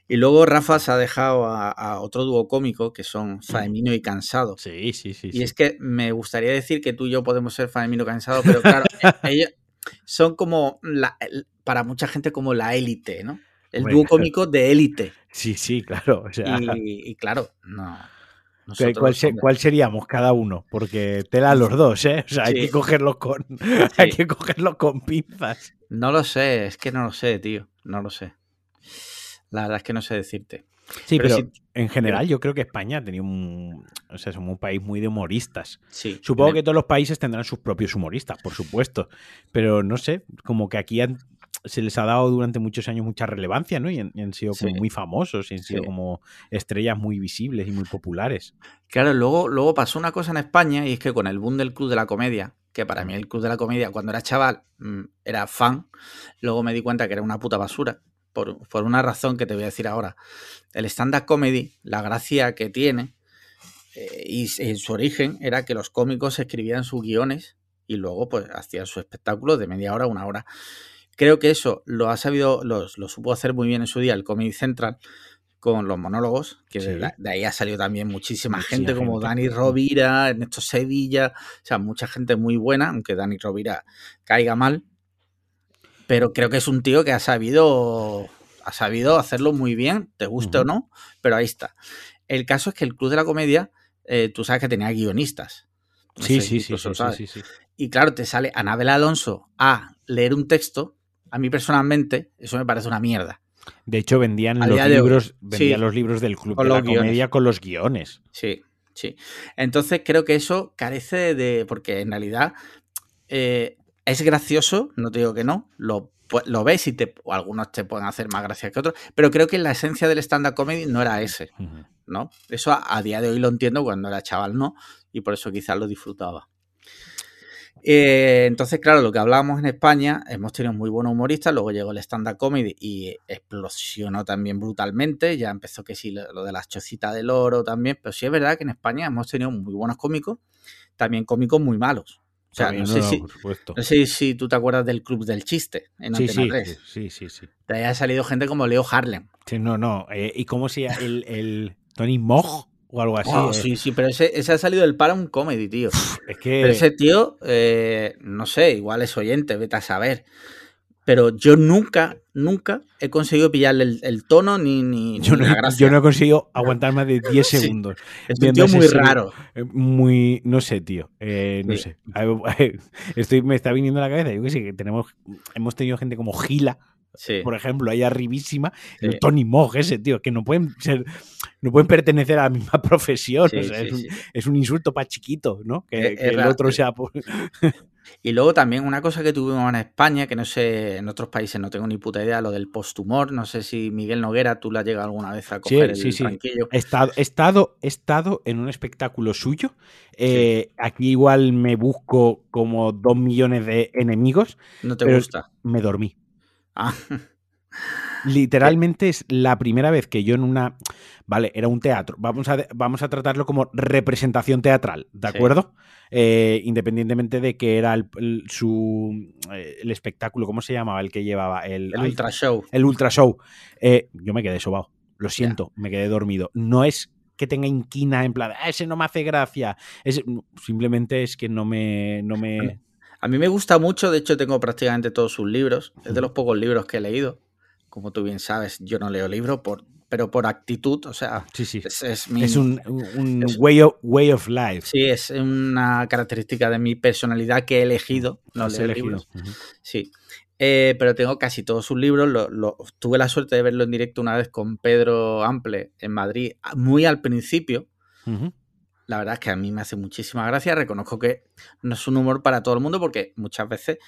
[SPEAKER 1] Y luego Rafa se ha dejado a, otro dúo cómico que son Faemino y Cansado.
[SPEAKER 2] Sí, sí, sí.
[SPEAKER 1] Y es que me gustaría decir que tú y yo podemos ser Faemino y Cansado, pero claro, [laughs] e, ellos son como, para mucha gente, como la élite, ¿no? El dúo cómico de élite.
[SPEAKER 2] Sí, sí, claro.
[SPEAKER 1] y, claro, no.
[SPEAKER 2] ¿Cuál, seríamos cada uno? Porque tela los [laughs] dos, ¿eh? O sea, hay que cogerlos con. [laughs] Hay que cogerlos con pinzas.
[SPEAKER 1] No lo sé, es que no lo sé, tío. No lo sé. La verdad es que no sé decirte.
[SPEAKER 2] Sí, pero, en general yo creo que España ha tenido un. O sea, somos un país muy de humoristas.
[SPEAKER 1] Sí.
[SPEAKER 2] Supongo que todos los países tendrán sus propios humoristas, por supuesto. Pero no sé, como que aquí han se les ha dado durante muchos años mucha relevancia, ¿no? Y han, sido muy famosos, y han sido como estrellas muy visibles y muy populares.
[SPEAKER 1] Claro, luego, luego pasó una cosa en España y es que con el boom del Club de la Comedia, que para mí el Club de la Comedia cuando era chaval mm, era fan, luego me di cuenta que era una puta basura, por, una razón que te voy a decir ahora. El stand-up comedy, la gracia que tiene eh, y en su origen era que los cómicos escribían sus guiones y luego pues hacían su espectáculo de media hora, una hora. Creo que eso lo ha sabido, lo, supo hacer muy bien en su día el Comedy Central con los monólogos, que de, ahí ha salido también muchísima gente, como Dani Rovira, Ernesto Sevilla, o sea, mucha gente muy buena, aunque Dani Rovira caiga mal, pero creo que es un tío que ha sabido, ha sabido hacerlo muy bien, te guste o no, pero ahí está. El caso es que el Club de la Comedia, eh, tú sabes que tenía guionistas.
[SPEAKER 2] sí, sí, sí, sí, sí,
[SPEAKER 1] Y claro, te sale Anabel Alonso a leer un texto a mí personalmente eso me parece una mierda.
[SPEAKER 2] De hecho, vendían, los libros, vendían los libros del Club de la Comedia con los guiones.
[SPEAKER 1] Sí, sí. Entonces creo que eso carece de. Porque en realidad eh, es gracioso, no te digo que no, lo, lo ves y te, algunos te pueden hacer más gracia que otros, pero creo que la esencia del stand-up comedy no era ese, ¿no? Eso a, día de hoy lo entiendo, cuando era chaval no, y por eso quizás lo disfrutaba. Eh, entonces, claro, lo que hablábamos en España, hemos tenido muy buenos humoristas, luego llegó el stand-up comedy y explosionó también brutalmente, ya empezó que sí, lo, de las chocitas del oro también, pero sí es verdad que en España hemos tenido muy buenos cómicos, también cómicos muy malos. O sea, no, sé si, no, sé si, tú te acuerdas del Club del Chiste en sí,
[SPEAKER 2] Antena sí, Sí, sí, sí.
[SPEAKER 1] Te haya salido gente como Leo Harlem.
[SPEAKER 2] Sí, no, no. Eh, ¿Y cómo se llama? El, el Tony Mog o algo así.
[SPEAKER 1] Oh, sí, sí, pero ese, ese, ha salido del Paramount Comedy, tío. Es que... Pero ese tío, eh, no sé, igual es oyente, vete a saber. Pero yo nunca, nunca he conseguido pillarle el, tono ni, ni,
[SPEAKER 2] yo, no, yo no he conseguido aguantar más de [laughs] 10 segundos.
[SPEAKER 1] es un tío muy raro.
[SPEAKER 2] Eh, muy, no sé, tío. Eh, no sé. [laughs] Estoy, me está viniendo a la cabeza. Yo que sé, que tenemos, hemos tenido gente como Gila, por ejemplo, ahí arribísima, el Tony Mog, ese tío, que no pueden ser, no pueden pertenecer a la misma [laughs] profesión. es, un, insulto para chiquito, ¿no? Que, el otro sea.
[SPEAKER 1] Y luego también una cosa que tuvimos en España, que no sé, en otros países no tengo ni puta idea, lo del posthumor. No sé si Miguel Noguera tú la has llegado alguna vez a coger sí, el sí,
[SPEAKER 2] He estado, he, estado, he estado en un espectáculo suyo. Eh, aquí igual me busco como dos millones de enemigos.
[SPEAKER 1] ¿No te gusta?
[SPEAKER 2] Me dormí. Ah. Literalmente es la primera vez que yo en una. Vale, era un teatro. Vamos a, vamos a tratarlo como representación teatral, ¿de acuerdo? Eh, independientemente de que era el, su, eh, el espectáculo, ¿cómo se llamaba? El que llevaba. El,
[SPEAKER 1] el Ultra Show.
[SPEAKER 2] El Ultra Show. Eh, yo me quedé sobado. Lo siento, me quedé dormido. No es que tenga inquina en plan, ah, ese no me hace gracia. simplemente es que no me, no me.
[SPEAKER 1] A mí me gusta mucho, de hecho tengo prácticamente todos sus libros, es de los pocos libros que he leído. Como tú bien sabes, yo no leo libros, por, pero por actitud, o sea,
[SPEAKER 2] sí, sí. Es, un, way, of, way, of, life.
[SPEAKER 1] Sí, es una característica de mi personalidad que he elegido, no leer libros. Sí. Eh, pero tengo casi todos sus libros. tuve la suerte de verlo en directo una vez con Pedro Ample en Madrid, muy al principio la verdad es que a mí me hace muchísima gracia. Reconozco que no es un humor para todo el mundo porque muchas veces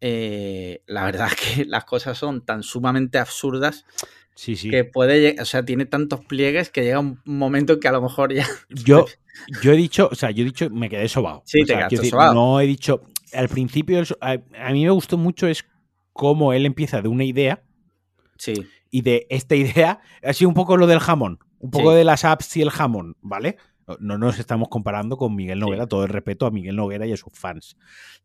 [SPEAKER 1] eh, la verdad es que las cosas son tan sumamente absurdas
[SPEAKER 2] sí, sí.
[SPEAKER 1] que puede, o sea, tiene tantos pliegues que llega un momento que a lo mejor ya... [laughs]
[SPEAKER 2] Yo, yo he dicho, o sea, yo he dicho, me quedé sobado.
[SPEAKER 1] Sí, te quedaste sobado.
[SPEAKER 2] No he dicho, al principio, a, mí me gustó mucho es cómo él empieza de una idea.
[SPEAKER 1] Sí.
[SPEAKER 2] Y de esta [laughs] idea, ha sido un poco lo del jamón, un poco de las apps y el jamón, ¿vale? No nos estamos comparando con Miguel Noguera, todo el respeto a Miguel Noguera y a sus fans.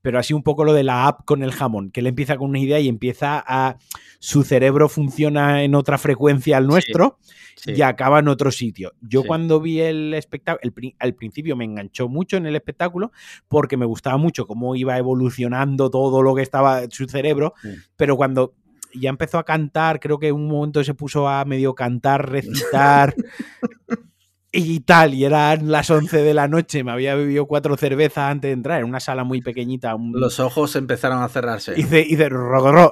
[SPEAKER 2] Pero así un poco lo de la app con el jamón, que él empieza con una idea y empieza a. Su cerebro funciona en otra frecuencia al nuestro y acaba en otro sitio. Yo cuando vi el espectáculo, al principio me enganchó mucho en el espectáculo porque me gustaba mucho cómo iba evolucionando todo lo que estaba su cerebro, pero cuando ya empezó a cantar, creo que en un momento se puso a medio cantar, recitar. [laughs] y tal, y eran las 11 de la noche, me había bebido cuatro cervezas antes de entrar, en una sala muy pequeñita.
[SPEAKER 1] Los ojos empezaron a cerrarse.
[SPEAKER 2] Hice, hice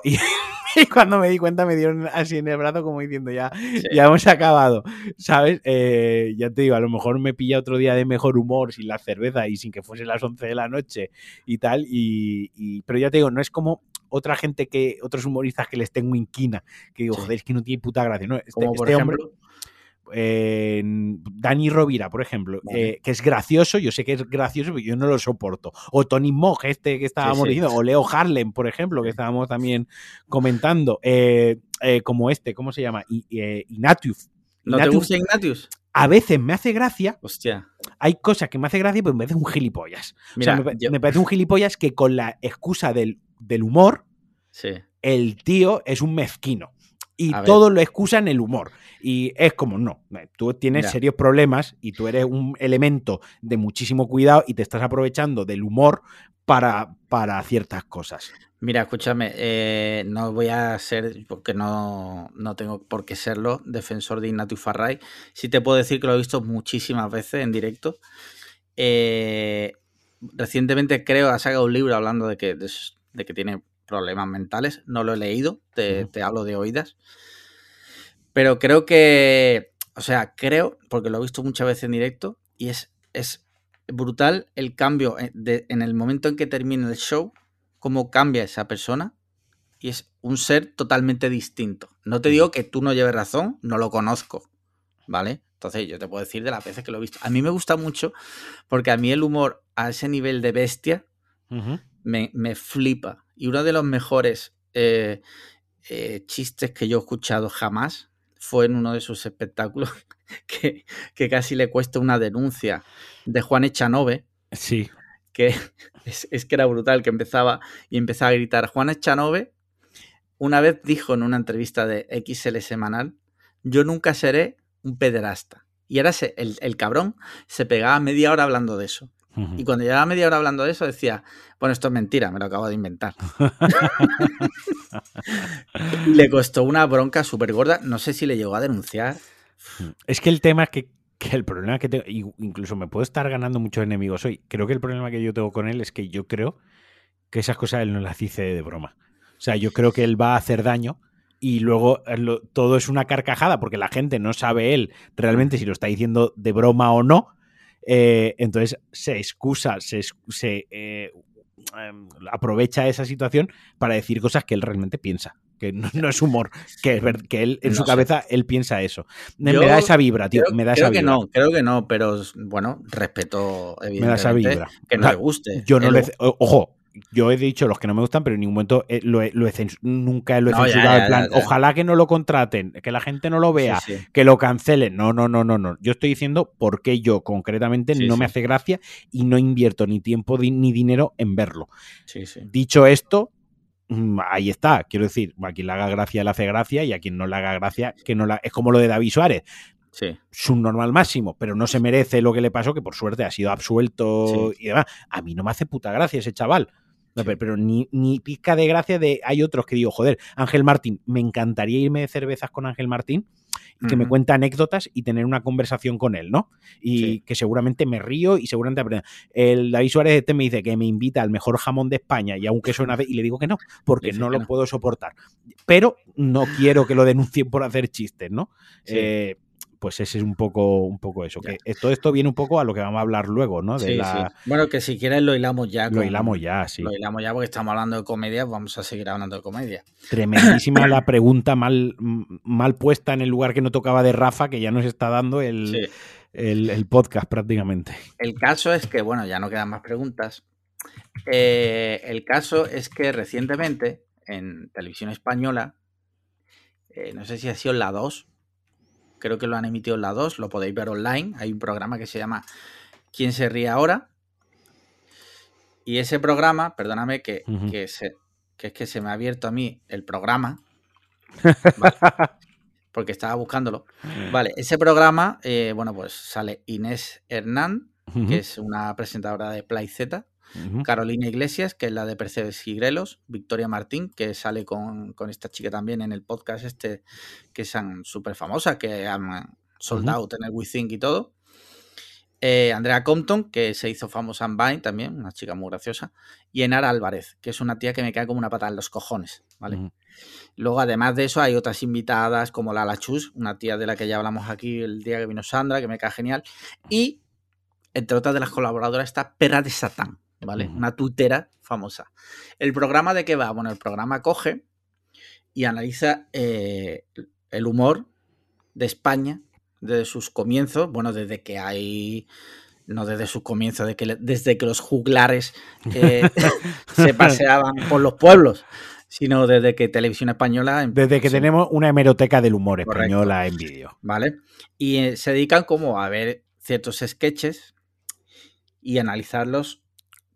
[SPEAKER 2] y, y, [laughs] cuando me di cuenta me dieron así en el brazo como diciendo ya, ya hemos acabado, ¿sabes? Eh, ya te digo, a lo mejor me pilla otro día de mejor humor sin la cerveza y sin que fuese las 11 de la noche y tal, y, pero ya te digo, no es como otra gente que, otros humoristas que les tengo inquina, que digo, joder, es que no tiene puta gracia, ¿no? Este,
[SPEAKER 1] como por este ejemplo...
[SPEAKER 2] Dani Rovira, por ejemplo, eh, que es gracioso, yo sé que es gracioso, pero yo no lo soporto. O Tony Mog, este que estábamos diciendo, o Leo Harlem, por ejemplo, que estábamos también comentando, eh, eh, como este, ¿cómo se llama? Ignatius.
[SPEAKER 1] ¿No te gusta Ignatius?
[SPEAKER 2] A veces me hace gracia.
[SPEAKER 1] Hostia.
[SPEAKER 2] Hay cosas que me hace gracia, pero me parece un gilipollas. o sea, me, parece un gilipollas que con la excusa del, del humor, el tío es un mezquino y todo lo excusa en el humor. Y es como, no, tú tienes serios problemas y tú eres un elemento de muchísimo cuidado y te estás aprovechando del humor para, para ciertas cosas.
[SPEAKER 1] Mira, escúchame, eh, no voy a ser, porque no, no, tengo por qué serlo, defensor de Ignatius Farray. Sí te puedo decir que lo he visto muchísimas veces en directo. Eh, recientemente creo ha sacado un libro hablando de que, de que tiene problemas mentales. No lo he leído, te, hablo de oídas. Pero creo que, o sea, creo, porque lo he visto muchas veces en directo, y es, es brutal el cambio en el momento en que termina el show, cómo cambia esa persona y es un ser totalmente distinto. No te digo que tú no lleves razón, no lo conozco, ¿vale? Entonces yo te puedo decir de las veces que lo he visto. A mí me gusta mucho porque a mí el humor a ese nivel de bestia me, flipa. Y uno de los mejores eh, eh, chistes que yo he escuchado jamás fue en uno de sus espectáculos [laughs] que, que casi le cuesta una denuncia de Juan Echanove.
[SPEAKER 2] Sí.
[SPEAKER 1] Que [laughs] es, es, que era brutal, que empezaba y empezaba a gritar Juan Echanove una vez dijo en una entrevista de XL Semanal, yo nunca seré un pederasta. Y ahora el, el cabrón se pegaba media hora hablando de eso. Y cuando llevaba media hora hablando de eso, decía, bueno, esto es mentira, me lo acabo de inventar. [laughs] le costó una bronca súper gorda. No sé si le llegó a denunciar.
[SPEAKER 2] Es que el tema es que, que el problema que tengo, incluso me puedo estar ganando muchos enemigos hoy. Creo que el problema que yo tengo con él es que yo creo que esas cosas él no las dice de broma. O sea, yo creo que él va a hacer daño y luego eh, todo es una carcajada porque la gente no sabe él realmente si lo está diciendo de broma o no. Eh, entonces se excusa, se, eh, em, aprovecha esa situación para decir cosas que él realmente piensa. Que no, es humor, que, que él en su cabeza él piensa eso. me da esa vibra, tío. me da
[SPEAKER 1] creo
[SPEAKER 2] que
[SPEAKER 1] no, creo que no, pero bueno, respeto evidentemente me da esa vibra. que no le guste.
[SPEAKER 2] Yo no le. Ojo, yo he dicho los que no me gustan, pero en ningún momento lo he, nunca lo he censurado. en plan, ojalá que no lo contraten, que la gente no lo vea, que lo cancelen. No, no, no, no, no. Yo estoy diciendo por qué yo concretamente no me hace gracia y no invierto ni tiempo ni dinero en verlo. Dicho esto, mm, ahí está. Quiero decir, a quien le haga gracia le hace gracia y a quien no le haga gracia, que no la. Es como lo de David Suárez.
[SPEAKER 1] Sí.
[SPEAKER 2] normal máximo, pero no se merece lo que le pasó, que por suerte ha sido absuelto y demás. A mí no me hace puta gracia ese chaval. Pero, ni, ni pizca de gracia de. Hay otros que digo, joder, Ángel Martín, me encantaría irme de cervezas con Ángel Martín y que me cuente anécdotas y tener una conversación con él, ¿no? Y que seguramente me río y seguramente aprendo. El David Suárez este me dice que me invita al mejor jamón de España y aunque vez, y le digo que no, porque no lo puedo soportar. Pero no quiero que lo denuncien por hacer chistes, ¿no? Eh, pues ese es un poco, un poco eso. Que todo esto viene un poco a lo que vamos a hablar luego, ¿no?
[SPEAKER 1] De Bueno, que si quieres lo hilamos ya.
[SPEAKER 2] Lo hilamos ya, sí.
[SPEAKER 1] Lo hilamos ya porque estamos hablando de comedia, vamos a seguir hablando de comedia.
[SPEAKER 2] Tremendísima [coughs] la pregunta mal, mal puesta en el lugar que no tocaba de Rafa, que ya nos está dando el, el, podcast prácticamente.
[SPEAKER 1] El caso es que, bueno, ya no quedan más preguntas. Eh, el caso es que recientemente en televisión española, eh, no sé si ha sido la 2, creo que lo han emitido en la 2, lo podéis ver online. Hay un programa que se llama ¿Quién se ríe ahora? Y ese programa, perdóname que, se, que es que se me ha abierto a mí el programa. [laughs] porque estaba buscándolo. Vale, ese programa, eh, bueno, pues sale Inés Hernán, que es una presentadora de Play Z. Carolina Iglesias, que es la de Percebes y Grelos, Victoria Martín, que sale con, esta chica también en el podcast este, que es súper famosa, que han soldado tener We Think y todo. Eh, Andrea Compton, que se hizo famosa en Vine también, una chica muy graciosa. Y Enara Álvarez, que es una tía que me cae como una patada en los cojones, ¿vale? Luego, además de eso, hay otras invitadas como Lala Chus, una tía de la que ya hablamos aquí el día que vino Sandra, que me cae genial. Y, entre otras de las colaboradoras, está Perra de Satán, ¿vale? Una tutera famosa. ¿El programa de qué va? Bueno, el programa coge y analiza eh, el humor de España desde sus comienzos, bueno, desde que hay no desde sus comienzos, de que, desde que los juglares eh, [laughs] se paseaban por los pueblos, sino desde que Televisión Española...
[SPEAKER 2] Desde que tenemos una hemeroteca del humor española en vídeo.
[SPEAKER 1] ¿Vale? Y eh, se dedican como a ver ciertos sketches y analizarlos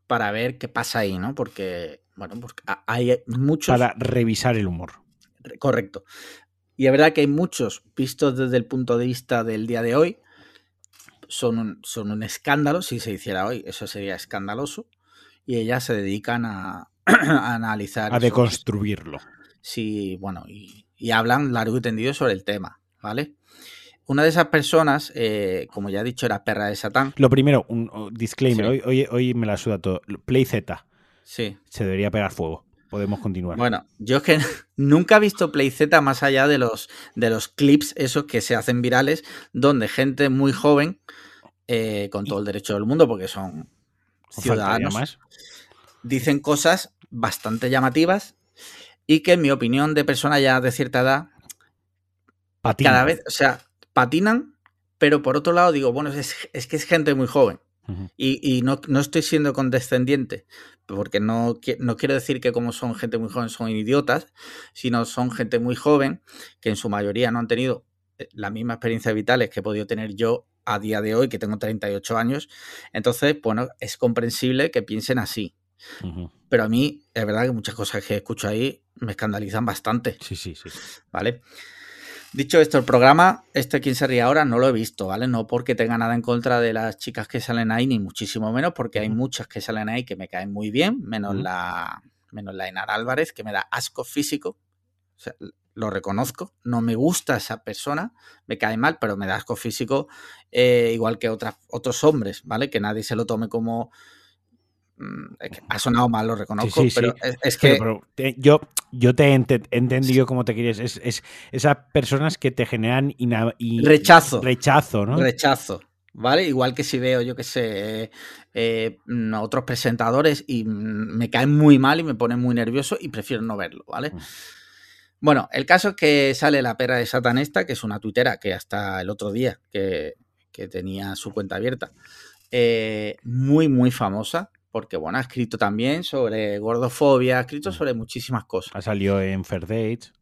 [SPEAKER 1] para ver qué pasa ahí, ¿no? Porque, bueno, porque hay muchos...
[SPEAKER 2] Para revisar el humor.
[SPEAKER 1] Correcto. Y es verdad que hay muchos vistos desde el punto de vista del día de hoy. Son un, son un escándalo, si se hiciera hoy, eso sería escandaloso. Y ellas se dedican a, [clears throat] analizar.
[SPEAKER 2] A deconstruirlo.
[SPEAKER 1] Sí, bueno, y, hablan largo y tendido sobre el tema, ¿vale? Una de esas personas, eh, como ya he dicho, era perra de Satán.
[SPEAKER 2] Lo primero, un disclaimer, hoy, hoy, hoy, me la suda todo. Play Z.
[SPEAKER 1] Sí.
[SPEAKER 2] Se debería pegar fuego. podemos continuar.
[SPEAKER 1] Bueno, yo es que [laughs] nunca he visto PlayZ más allá de los, de los clips esos que se hacen virales, donde gente muy joven, eh, con todo el derecho del mundo, porque son ciudadanos, más. dicen cosas bastante llamativas y que en mi opinión de persona ya de cierta edad, cada vez, o sea, patinan, pero por otro lado digo, bueno, es, es que es gente muy joven. Y, no, estoy siendo condescendiente, porque no, no, quiero decir que como son gente muy joven son idiotas, sino son gente muy joven que en su mayoría no han tenido eh, la misma experiencia vitales que he podido tener yo a día de hoy, que tengo 38 años. Entonces, bueno, es comprensible que piensen así. Pero a mí, es verdad que muchas cosas que escucho ahí me escandalizan bastante.
[SPEAKER 2] Sí, sí, sí.
[SPEAKER 1] ¿Vale? Dicho esto, el programa, este Quién se ríe ahora, no lo he visto, ¿vale? No porque tenga nada en contra de las chicas que salen ahí, ni muchísimo menos, porque hay muchas que salen ahí que me caen muy bien, menos la menos la Enar Álvarez, que me da asco físico. O sea, lo reconozco, no me gusta esa persona, me cae mal, pero me da asco físico, eh, igual que otras, otros hombres, ¿vale? Que nadie se lo tome como ha sonado mal, lo reconozco, pero Es, que...
[SPEAKER 2] yo, yo te he entendido cómo te quieres. Es, esas personas que te generan
[SPEAKER 1] rechazo.
[SPEAKER 2] Rechazo, ¿no?
[SPEAKER 1] Rechazo. ¿Vale? Igual que si veo, yo qué sé, eh, mm, otros presentadores y mm, me caen muy mal y me ponen muy nervioso y prefiero no verlo, ¿vale? Bueno, el caso es que sale la perra de Satanesta, que es una tuitera que hasta el otro día que, tenía su cuenta abierta, eh, muy, muy famosa, porque bueno, ha escrito también sobre gordofobia, ha escrito mm. sobre muchísimas cosas.
[SPEAKER 2] Ha salido en Fair Dates.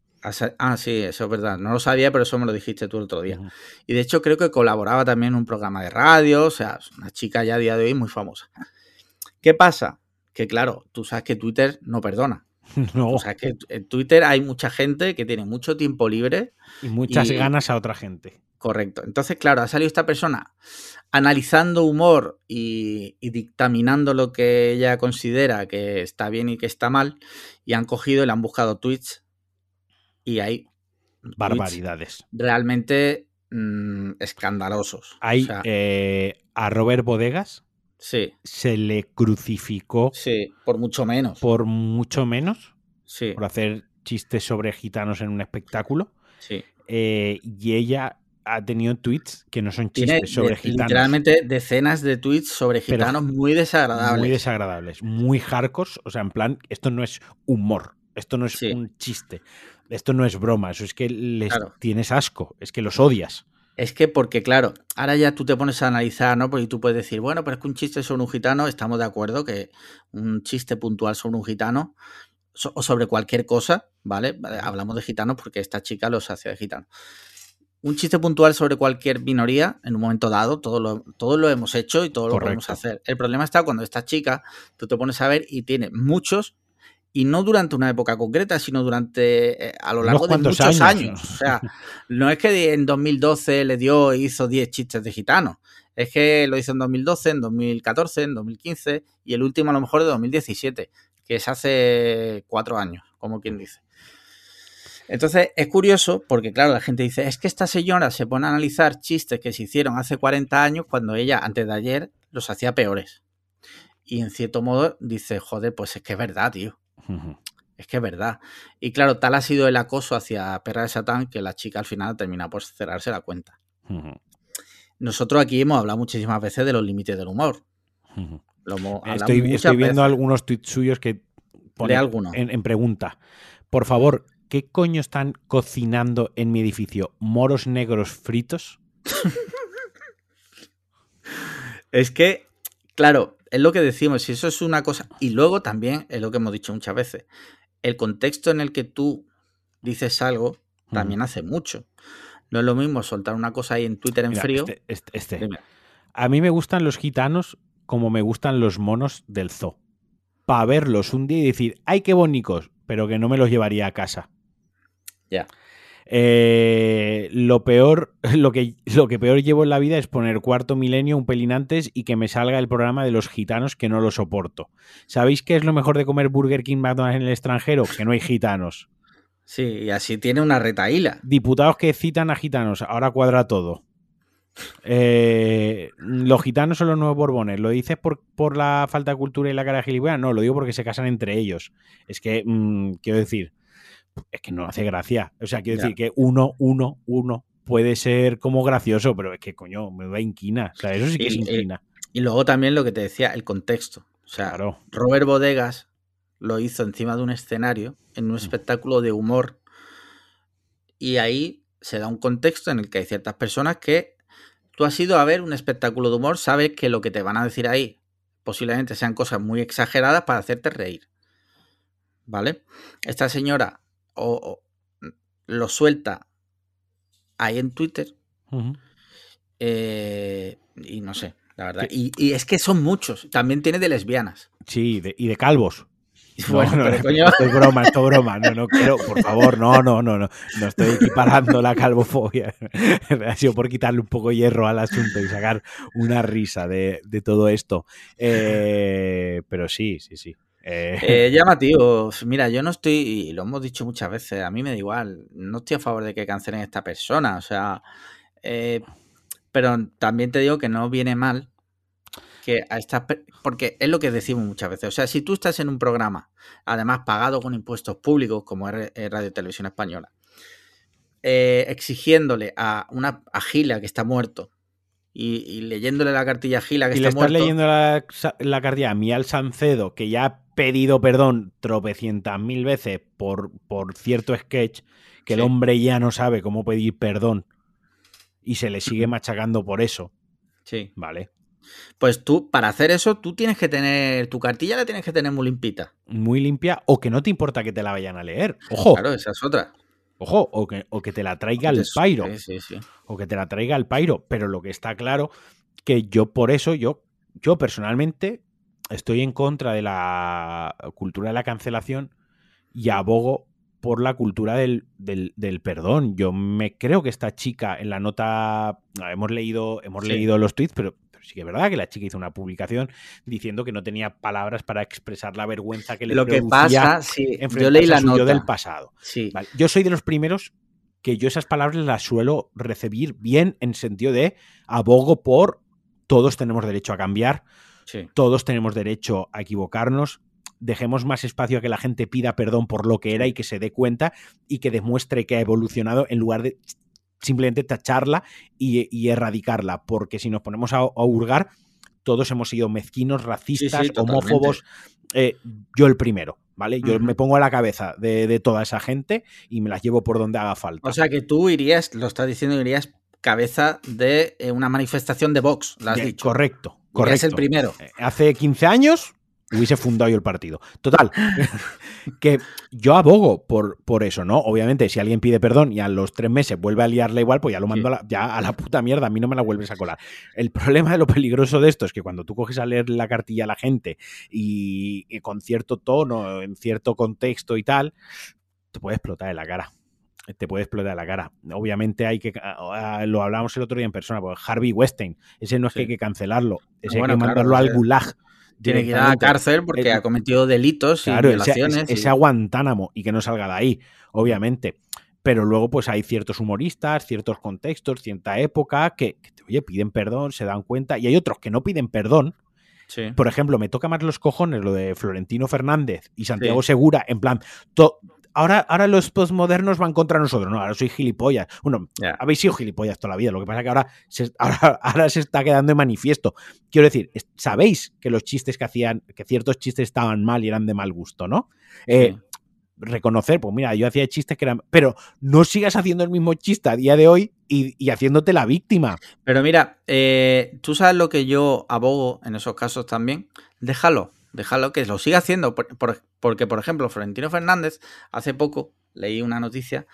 [SPEAKER 1] Ah, sí, eso es verdad. No lo sabía, pero eso me lo dijiste tú el otro día. Y de hecho creo que colaboraba también en un programa de radio, o sea, una chica ya a día de hoy muy famosa. ¿Qué pasa? Que claro, tú sabes que Twitter no perdona. [laughs] No. O sea, que en Twitter hay mucha gente que tiene mucho tiempo libre.
[SPEAKER 2] Y muchas ganas a otra gente.
[SPEAKER 1] Correcto. Entonces, claro, ha salido esta persona analizando humor y, dictaminando lo que ella considera que está bien y que está mal, y han cogido y le han buscado tweets y hay
[SPEAKER 2] barbaridades.
[SPEAKER 1] Realmente mm, escandalosos.
[SPEAKER 2] Hay eh, a Robert Bodegas.
[SPEAKER 1] Sí.
[SPEAKER 2] Se le crucificó.
[SPEAKER 1] Sí, por mucho menos.
[SPEAKER 2] Por mucho menos.
[SPEAKER 1] Sí.
[SPEAKER 2] Por hacer chistes sobre gitanos en un espectáculo.
[SPEAKER 1] Sí.
[SPEAKER 2] Eh, y ella ha tenido tweets que no son chistes sobre gitanos.
[SPEAKER 1] Literalmente decenas de tweets sobre gitanos muy desagradables.
[SPEAKER 2] Muy desagradables, muy hardcore. O sea, en plan, esto no es humor, esto no es un chiste, esto no es broma, eso es que les tienes asco, es que los odias.
[SPEAKER 1] Es que porque, claro, ahora ya tú te pones a analizar, ¿no? Porque tú puedes decir, bueno, pero es que un chiste sobre un gitano, estamos de acuerdo que un chiste puntual sobre un gitano o sobre cualquier cosa, ¿vale? Hablamos de gitanos porque esta chica los hace de gitano un chiste puntual sobre cualquier minoría en un momento dado, todo lo, todo lo hemos hecho y todo lo podemos hacer. El problema está cuando esta chica, tú te pones a ver y tiene muchos, y no durante una época concreta, sino durante eh, a lo largo de muchos años. O sea, [laughs] no es que en 2012 le dio e hizo 10 chistes de gitano. Es que lo hizo en 2012, en 2014, en 2015 y el último a lo mejor de 2017, que es hace cuatro años, como quien dice. Entonces es curioso porque, claro, la gente dice, es que esta señora se pone a analizar chistes que se hicieron hace 40 años cuando ella, antes de ayer, los hacía peores. Y en cierto modo dice, joder, pues es que es verdad, tío. Es que es verdad. Y claro, tal ha sido el acoso hacia Perra de Satán que la chica al final termina por cerrarse la cuenta. Nosotros aquí hemos hablado muchísimas veces de los límites del humor.
[SPEAKER 2] estoy, viendo algunos tweets suyos que
[SPEAKER 1] pone
[SPEAKER 2] en, en pregunta. Por favor, ¿qué coño están cocinando en mi edificio? ¿Moros negros fritos? [laughs]
[SPEAKER 1] es que, claro, es lo que decimos, si eso es una cosa, y luego también es lo que hemos dicho muchas veces, el contexto en el que tú dices algo también hace mucho. No es lo mismo soltar una cosa ahí en Twitter en frío.
[SPEAKER 2] Este, este, este. A mí me gustan los gitanos como me gustan los monos del zoo. Para verlos un día y decir, ¡ay, qué bonitos! Pero que no me los llevaría a casa.
[SPEAKER 1] Ya.
[SPEAKER 2] Eh, lo peor, [laughs] lo que, lo que peor llevo en la vida es poner cuarto milenio un pelín antes y que me salga el programa de los gitanos que no lo soporto. ¿Sabéis qué es lo mejor de comer Burger King McDonald's en el extranjero? Que no hay gitanos.
[SPEAKER 1] Sí, y así tiene una retaíla.
[SPEAKER 2] Diputados que citan a gitanos, ahora cuadra todo. Eh, los gitanos son los nuevos borbones. ¿Lo dices por, por la falta de cultura y la cara de gilipollas? No, lo digo porque se casan entre ellos. Es que, mm, quiero decir, es que no hace gracia. O sea, quiero decir que uno, uno, uno puede ser como gracioso, pero es que, coño, me da inquina. O sea, eso sí que es inquina.
[SPEAKER 1] Y, luego también lo que te decía, el contexto. O sea, Robert Bodegas lo hizo encima de un escenario, en un mm. espectáculo de humor. Y ahí se da un contexto en el que hay ciertas personas que tú has ido a ver un espectáculo de humor, sabes que lo que te van a decir ahí posiblemente sean cosas muy exageradas para hacerte reír. ¿Vale? Esta señora o, lo suelta ahí en Twitter. Eh, y no sé, la verdad. Y, es que son muchos. También tiene de lesbianas.
[SPEAKER 2] Sí, y de calvos. [laughs] Bueno, esto es broma, esto es broma. No, no quiero, por favor, no, no, no, no. No estoy equiparando la calvofobia. [laughs] ha sido por quitarle un poco hierro al asunto y sacar una risa de, todo esto. Eh, pero sí, sí, sí.
[SPEAKER 1] Eh. Eh, [laughs] llamativo. Mira, yo no estoy, y lo hemos dicho muchas veces, a mí me da igual. No estoy a favor de que cancelen a esta persona. O sea, pero también te digo que no viene mal que a estas porque es lo que decimos muchas veces. O sea, si tú estás en un programa, además pagado con impuestos públicos, como es Radio Televisión Española, eh, exigiéndole a una a Gila que está muerto y, leyéndole la cartilla a Gila que
[SPEAKER 2] y
[SPEAKER 1] está
[SPEAKER 2] le estás leyendo la, cartilla a Mial Sancedo, que ya pedido perdón tropecientas mil veces por, por cierto sketch, que el hombre ya no sabe cómo pedir perdón y se le sigue machacando por eso.
[SPEAKER 1] Sí.
[SPEAKER 2] Vale.
[SPEAKER 1] Pues tú, para hacer eso, tú tienes que tener, tu cartilla la tienes que tener muy limpita.
[SPEAKER 2] Muy limpia o que no te importa que te la vayan a leer. Ojo.
[SPEAKER 1] Claro, esa es otra.
[SPEAKER 2] Ojo, o que, o que te la traiga el Pairo. Sí, sí, O que te la traiga el Pairo. Pero lo que está claro, que yo por eso, yo, yo personalmente estoy en contra de la cultura de la cancelación y abogo por la cultura del, del, perdón. Yo me creo que esta chica en la nota, hemos leído, hemos leído los tweets, pero sí que es verdad que la chica hizo una publicación diciendo que no tenía palabras para expresar la vergüenza que le
[SPEAKER 1] Lo que pasa, sí, yo leí la nota
[SPEAKER 2] del pasado.
[SPEAKER 1] Sí.
[SPEAKER 2] Yo soy de los primeros que yo esas palabras las suelo recibir bien en sentido de abogo por todos tenemos derecho a cambiar, todos tenemos derecho a equivocarnos, dejemos más espacio a que la gente pida perdón por lo que era y que se dé cuenta y que demuestre que ha evolucionado en lugar de simplemente tacharla y, erradicarla, porque si nos ponemos a, hurgar, todos hemos sido mezquinos, racistas, homófobos, eh, yo el primero, ¿vale? Yo me pongo a la cabeza de, toda esa gente y me las llevo por donde haga falta.
[SPEAKER 1] O sea que tú irías, lo estás diciendo, irías cabeza de eh, una manifestación de Vox, lo has dicho.
[SPEAKER 2] Correcto, correcto. Es
[SPEAKER 1] el primero.
[SPEAKER 2] Eh, hace 15 años hubiese fundado yo el partido. Total, [laughs] que yo abogo por, por eso, ¿no? Obviamente, si alguien pide perdón y a los tres meses vuelve a liarle igual, pues ya lo mando a, la, ya a la puta mierda, a mí no me la vuelves a colar. El problema de lo peligroso de esto es que cuando tú coges a leer la cartilla a la gente y, con cierto tono, en cierto contexto y tal, te puede explotar en la cara te puede explotar la cara. Obviamente hay que, ah, lo hablábamos el otro día en persona, pues Harvey Weinstein, ese no es que hay que cancelarlo, ese hay que mandarlo al gulag
[SPEAKER 1] tiene que ir a la cárcel porque ha cometido delitos y violaciones.
[SPEAKER 2] Ese, ese, Guantánamo y que no salga de ahí, obviamente. Pero luego, pues hay ciertos humoristas, ciertos contextos, cierta época que, oye, piden perdón, se dan cuenta, y hay otros que no piden perdón. Por ejemplo, me toca más los cojones lo de Florentino Fernández y Santiago Segura, en plan, ahora, ahora los postmodernos van contra nosotros. No, ahora soy gilipollas. Bueno, habéis sido gilipollas toda la vida. Lo que pasa es que ahora se, [laughs] ahora, se está quedando en manifiesto. Quiero decir, sabéis que los chistes que hacían, que ciertos chistes estaban mal y eran de mal gusto, ¿no? Eh, reconocer, pues mira, yo hacía chistes que eran. Pero no sigas haciendo el mismo chiste a día de hoy y, haciéndote la víctima.
[SPEAKER 1] Pero mira, eh, tú sabes lo que yo abogo en esos casos también. Déjalo déjalo que lo siga haciendo. porque, por ejemplo, Florentino Fernández, hace poco leí una noticia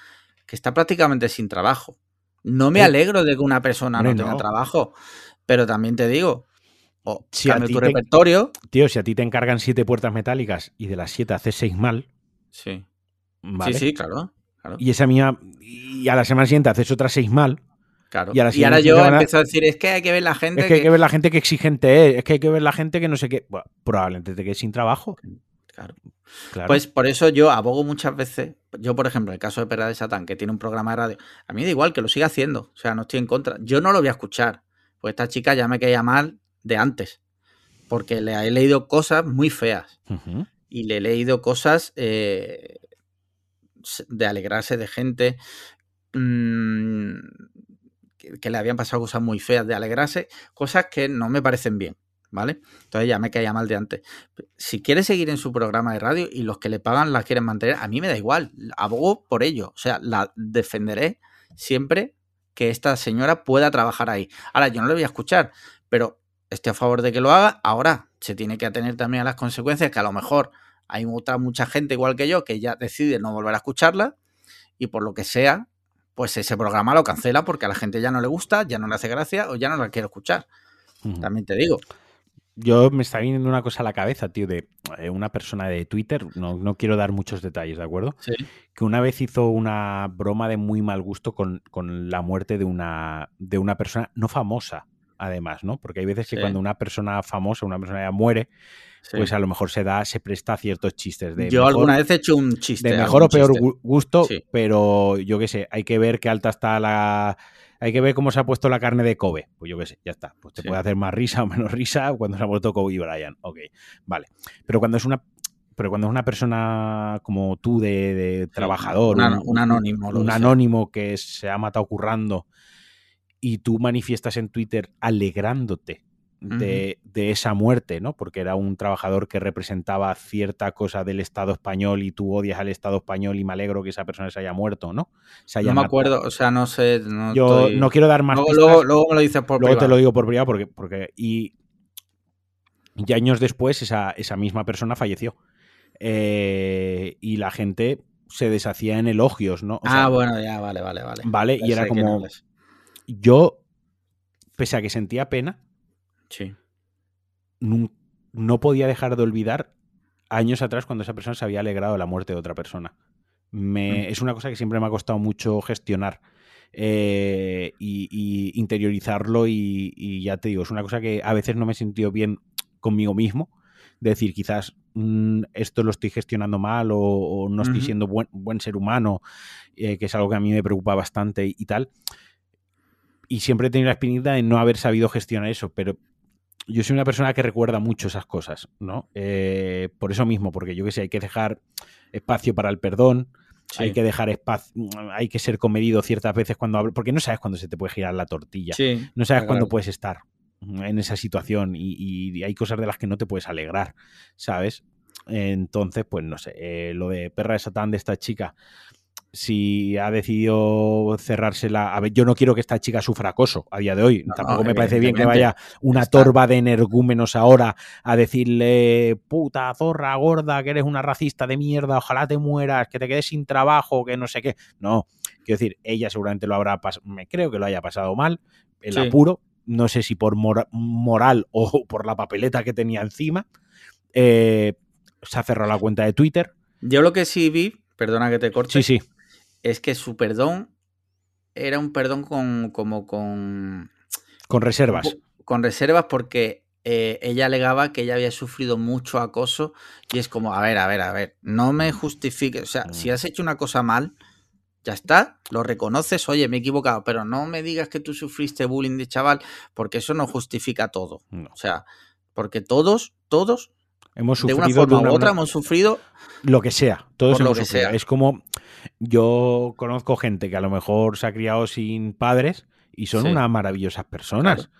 [SPEAKER 1] que está prácticamente sin trabajo. No me alegro de que una persona no tenga trabajo, pero también te digo, o si a tu repertorio.
[SPEAKER 2] Tío, si a ti te encargan siete puertas metálicas y de las siete haces seis mal.
[SPEAKER 1] Sí. Sí, sí, claro,
[SPEAKER 2] Y esa mía. Y a la semana siguiente haces otras seis mal.
[SPEAKER 1] Claro. Y, ahora yo empiezo a decir, es que hay que ver la gente.
[SPEAKER 2] Es que, hay que ver la gente que exigente es, es que hay que ver la gente que no sé qué. Bueno, probablemente te quedes sin trabajo.
[SPEAKER 1] Claro. Pues por eso yo abogo muchas veces, yo por ejemplo, el caso de Perra de Satán, que tiene un programa de radio, a mí da igual que lo siga haciendo, o sea, no estoy en contra, yo no lo voy a escuchar, pues esta chica ya me caía mal de antes, porque le he leído cosas muy feas y le he leído cosas eh, de alegrarse de gente mmm, que, le habían pasado cosas muy feas, de alegrarse, cosas que no me parecen bien. ¿Vale? Entonces ya me caía mal de antes. Si quiere seguir en su programa de radio y los que le pagan la quieren mantener, a mí me da igual. Abogo por ello. O sea, la defenderé siempre que esta señora pueda trabajar ahí. Ahora, yo no le voy a escuchar, pero estoy a favor de que lo haga. Ahora, se tiene que atener también a las consecuencias que a lo mejor hay otra mucha gente igual que yo que ya decide no volver a escucharla y por lo que sea, pues ese programa lo cancela porque a la gente ya no le gusta, ya no le hace gracia o ya no la quiere escuchar. También te digo.
[SPEAKER 2] Yo me está viniendo una cosa a la cabeza, tío, de eh, una persona de Twitter, no, no, quiero dar muchos detalles, ¿de acuerdo?
[SPEAKER 1] Sí.
[SPEAKER 2] Que una vez hizo una broma de muy mal gusto con, con la muerte de una, de una persona no famosa, además, ¿no? Porque hay veces que cuando una persona famosa, una persona ya muere, pues a lo mejor se da, se presta a ciertos chistes. De
[SPEAKER 1] yo alguna vez he hecho un chiste.
[SPEAKER 2] De mejor o peor gusto, pero yo qué sé, hay que ver qué alta está la. Hay que ver cómo se ha puesto la carne de Kobe. Pues yo qué sé, ya está. Pues te puede hacer más risa o menos risa cuando se ha muerto Kobe y Brian. Ok, vale. Pero cuando es una pero cuando es una persona como tú de, trabajador,
[SPEAKER 1] un, anónimo,
[SPEAKER 2] un anónimo que se ha matado currando y tú manifiestas en Twitter alegrándote de, esa muerte, ¿no? Porque era un trabajador que representaba cierta cosa del Estado español y tú odias al Estado español y me alegro que esa persona se haya muerto, ¿no?
[SPEAKER 1] no me acuerdo, o sea, no sé.
[SPEAKER 2] Yo no quiero dar más.
[SPEAKER 1] Luego, luego, me lo dices por
[SPEAKER 2] Luego te lo digo por privado porque. porque y, y años después esa, esa misma persona falleció. Eh, y la gente se deshacía en elogios, ¿no?
[SPEAKER 1] ah, bueno, ya, vale, vale, vale.
[SPEAKER 2] Vale, y era como. Yo, pese a que sentía pena,
[SPEAKER 1] sí.
[SPEAKER 2] no, podía dejar de olvidar años atrás cuando esa persona se había alegrado de la muerte de otra persona. Me, mm. Es una cosa que siempre me ha costado mucho gestionar. Eh, y, interiorizarlo y, ya te digo, es una cosa que a veces no me he sentido bien conmigo mismo, decir quizás mm, esto lo estoy gestionando mal o, no estoy siendo buen, buen ser humano, eh, que es algo que a mí me preocupa bastante y tal y siempre he tenido la espinita de no haber sabido gestionar eso, pero yo soy una persona que recuerda mucho esas cosas, ¿no? Eh, por eso mismo, porque yo que sé, hay que dejar espacio para el perdón, hay que dejar espacio, hay que ser comedido ciertas veces cuando hablo, porque no sabes cuándo se te puede girar la tortilla, no sabes cuándo puedes estar en esa situación y, hay cosas de las que no te puedes alegrar, ¿sabes? Entonces, pues no sé, eh, lo de perra de satán de esta chica, si ha decidido cerrársela. A ver, yo no quiero que esta chica sufra acoso a día de hoy. Tampoco me parece bien que vaya una torba de energúmenos ahora a decirle puta, zorra, gorda, que eres una racista de mierda, ojalá te mueras, que te quedes sin trabajo, que no sé qué. No, quiero decir, ella seguramente lo habrá pasado, me creo que lo haya pasado mal, el apuro, no sé si por moral [laughs] o por la papeleta que tenía encima. Eh, se ha cerrado la cuenta de Twitter.
[SPEAKER 1] Yo lo que sí vi, perdona que te corte.
[SPEAKER 2] Sí, sí
[SPEAKER 1] es que su perdón era un perdón con como con
[SPEAKER 2] con reservas.
[SPEAKER 1] Con reservas porque eh, ella alegaba que ella había sufrido mucho acoso y es como, a ver, a ver, a ver, no me justifiques, o sea, si mm. has hecho una cosa mal, ya está, lo reconoces, oye, me he equivocado, pero no me digas que tú sufriste bullying de chaval, porque eso no justifica todo. O sea, porque todos, todos,
[SPEAKER 2] hemos sufrido
[SPEAKER 1] de una forma u otra, hemos sufrido
[SPEAKER 2] lo que sea, todos hemos sufrido. Es como yo conozco gente que a lo mejor se ha criado sin padres y son unas maravillosas personas,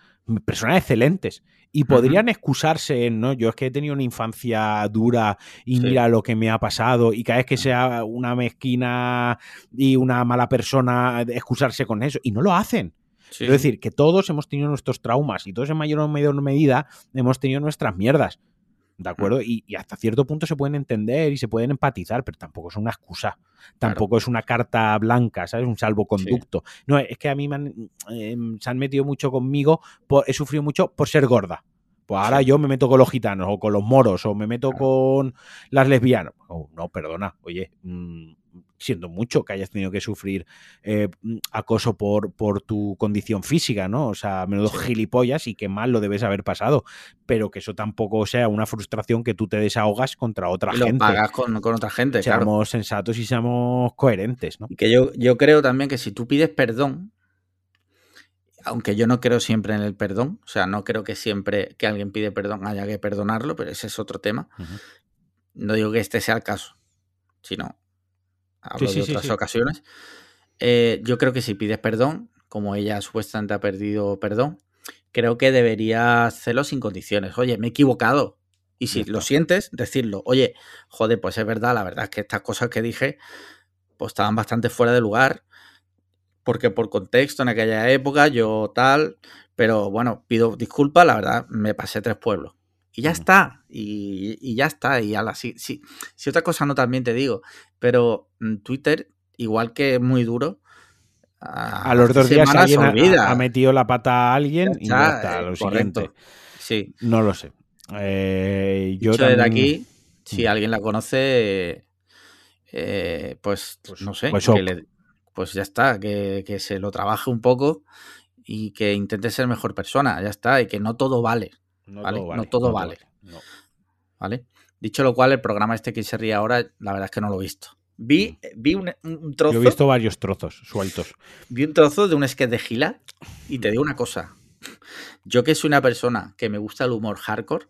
[SPEAKER 2] personas excelentes. Y podrían excusarse en, ¿no? Yo es que he tenido una infancia dura y mira lo que me ha pasado y cada vez que sea una mezquina y una mala persona, excusarse con eso. Y no lo hacen. Es decir, que todos hemos tenido nuestros traumas y todos en mayor o menor medida hemos tenido nuestras mierdas. ¿De acuerdo? Y, hasta cierto punto se pueden entender y se pueden empatizar, pero tampoco es una excusa. Tampoco es una carta blanca, ¿sabes? Un salvoconducto. No, es que a mí em, se han metido mucho conmigo, he sufrido mucho por ser gorda. Pues ahora yo me meto con los gitanos o con los moros o me meto con las lesbianas. Oh, no, perdona, oye, mm, siendo mucho que hayas tenido que sufrir eh, mm, acoso por, por tu condición física, ¿no? O sea, menudo gilipollas y qué mal lo debes haber pasado, pero que eso tampoco sea una frustración que tú te desahogas contra otra
[SPEAKER 1] y
[SPEAKER 2] gente.
[SPEAKER 1] Lo pagas con, otra gente,
[SPEAKER 2] Seamos sensatos y seamos coherentes, ¿no?
[SPEAKER 1] Y que yo, yo creo también que si tú pides perdón, aunque yo no creo siempre en el perdón, o sea, no creo que siempre que alguien pide perdón haya que perdonarlo, pero ese es otro tema. No digo que este sea el caso, sino hablo de otras ocasiones. Eh, yo creo que si pides perdón, como ella supuestamente ha perdido perdón, creo que debería hacerlo sin condiciones. Oye, me he equivocado. Y si lo sientes, decirlo. Oye, joder, pues es verdad, la verdad es que estas cosas que dije, pues estaban bastante fuera de lugar porque por contexto en aquella época yo tal, pero bueno, pido disculpas, la verdad, me pasé tres pueblos. Y ya está, y, ya está, y ala, sí, sí, si otra cosa no también te digo, pero Twitter, igual que es muy duro,
[SPEAKER 2] a, los dos días alguien ha, metido la pata a alguien y ya está, lo siguiente.
[SPEAKER 1] Sí.
[SPEAKER 2] No lo sé. Eh, yo
[SPEAKER 1] también... de aquí, si mm. alguien la conoce, eh, pues, pues, no sé,
[SPEAKER 2] pues
[SPEAKER 1] que pues ya está, que, se lo trabaje un poco y que intente ser mejor persona, ya está, y que no todo vale. No ¿vale? Todo vale, no todo vale. vale. Dicho lo cual, el programa este que se ríe ahora, la verdad es que no lo he visto. Vi, mm. vi un, trozo.
[SPEAKER 2] Yo he visto varios trozos sueltos. [laughs]
[SPEAKER 1] Vi un trozo de un sketch de Gila y te digo una cosa. Yo que soy una persona que me gusta el humor hardcore,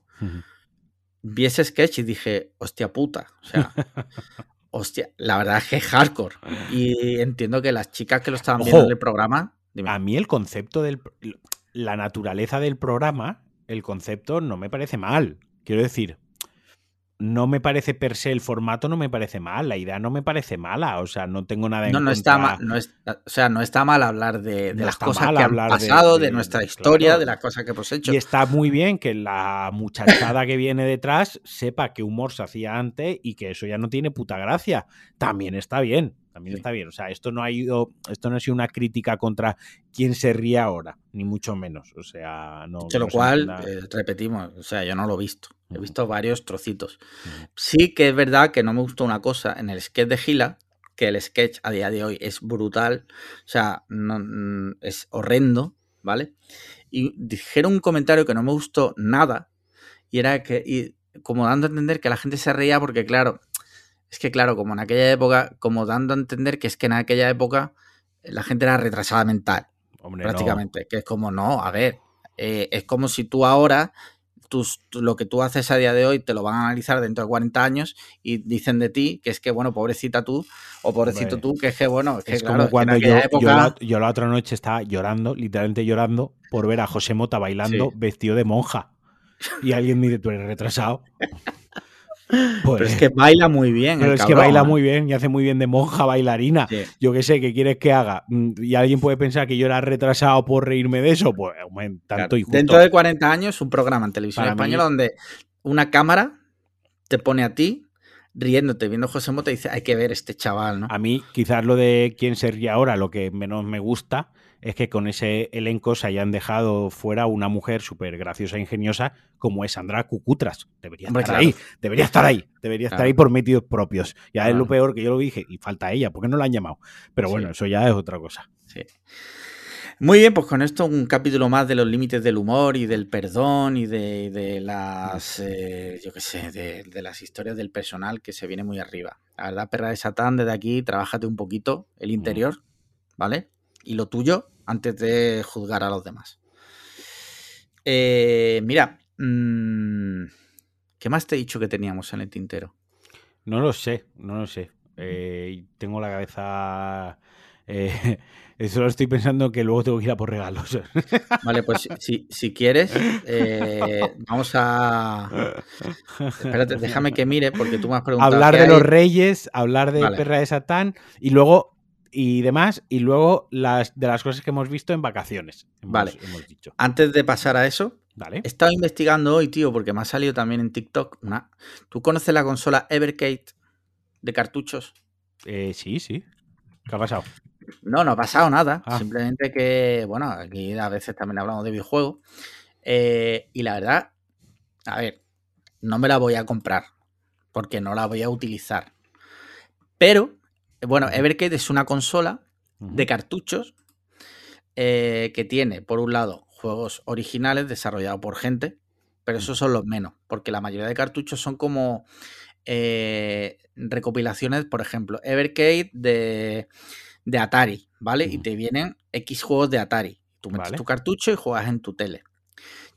[SPEAKER 1] vi ese sketch y dije, hostia puta. O sea, [laughs] Hostia, la verdad es que es hardcore. Y entiendo que las chicas que lo estaban viendo en el programa.
[SPEAKER 2] A mí el concepto del. La naturaleza del programa, el concepto no me parece mal. Quiero decir, no me parece per se el formato, no me parece mal, la idea no me parece mala, o sea, no tengo nada en
[SPEAKER 1] no, no Está mal, no o sea, no está mal hablar de, las cosas que han pasado, de, nuestra historia, de las cosas que hemos hecho.
[SPEAKER 2] Y está muy bien que la muchachada que viene detrás sepa que humor se hacía antes y que eso ya no tiene puta gracia. También está bien, también está bien. O sea, esto no ha ido, esto no ha sido una crítica contra quién se ríe ahora, ni mucho menos. O sea, no.
[SPEAKER 1] De lo cual, eh, repetimos, o sea, yo no lo he visto. He visto varios trocitos. Sí que es verdad que no me gustó una cosa en el sketch de Gila, que el sketch a día de hoy es brutal, o sea, no, mm, es horrendo, ¿vale? Y dijeron un comentario que no me gustó nada, y era que, y como dando a entender que la gente se reía porque, claro, es que, claro, como en aquella época, como dando a entender que es que en aquella época la gente era retrasada mental, prácticamente, que es como, no, a ver, eh, es como si tú ahora lo que tú haces a día de hoy te lo van a analizar dentro de 40 años y dicen de ti que es que, bueno, pobrecita tú o pobrecito tú, que es que, bueno, es, que,
[SPEAKER 2] como cuando yo, la, yo, la, otra noche estaba llorando, literalmente llorando, por ver a José Mota bailando vestido de monja. Y alguien me dice, tú eres retrasado. [laughs]
[SPEAKER 1] Pues, pero es que baila muy bien.
[SPEAKER 2] Pero es que baila muy bien y hace muy bien de monja bailarina. Yo qué sé, ¿qué quieres que haga? Mm, y alguien puede pensar que yo era retrasado por reírme de eso. Pues tanto y
[SPEAKER 1] Dentro de 40 años, un programa en televisión española donde una cámara te pone a ti riéndote, viendo a José Mota y dice, hay que ver este chaval, ¿no?
[SPEAKER 2] A mí, quizás lo de quién se ríe ahora, lo que menos me gusta es que con ese elenco se hayan dejado fuera una mujer súper graciosa e ingeniosa como es Sandra Cucutras. Debería estar ahí, debería estar ahí, debería estar ahí por metidos propios. Ya es lo peor que yo lo dije, y falta ella, porque no la han llamado. Pero bueno, eso ya es otra cosa.
[SPEAKER 1] Sí. Muy bien, pues con esto un capítulo más de los límites del humor y del perdón y de, las, eh, yo qué sé, de, las historias del personal que se viene muy arriba. La verdad, perra de Satán, desde aquí, trabájate un poquito el interior, ¿vale? Y lo tuyo, antes de juzgar a los demás. Eh, mira, mm, ¿qué más te he dicho que teníamos en el tintero?
[SPEAKER 2] No lo sé, no lo sé. Eh, tengo la cabeza... Eh, [laughs] lo estoy pensando que luego tengo que ir a por regalos. [laughs]
[SPEAKER 1] Vale, pues si, si quieres, vamos a. Espérate, déjame que mire, porque tú me has preguntado.
[SPEAKER 2] Hablar de los reyes, hablar de Perra de Satán y luego y demás, y luego las de las cosas que hemos visto en vacaciones.
[SPEAKER 1] vale. dicho. Antes de pasar a eso, he estado investigando hoy, tío, porque me ha salido también en TikTok una. ¿Tú conoces la consola Evercade de cartuchos?
[SPEAKER 2] Eh, sí, sí. ¿Qué ha pasado?
[SPEAKER 1] No, no ha pasado nada. Ah. Simplemente que, bueno, aquí a veces también hablamos de videojuegos. Eh, y la verdad, a ver, no me la voy a comprar porque no la voy a utilizar. Pero Bueno, Evercade es una consola de cartuchos eh, que tiene, por un lado, juegos originales desarrollados por gente, pero esos son los menos, porque la mayoría de cartuchos son como eh, recopilaciones, por ejemplo, Evercade de, de Atari, ¿vale? Y te vienen X juegos de Atari. Tú metes tu cartucho y juegas en tu tele.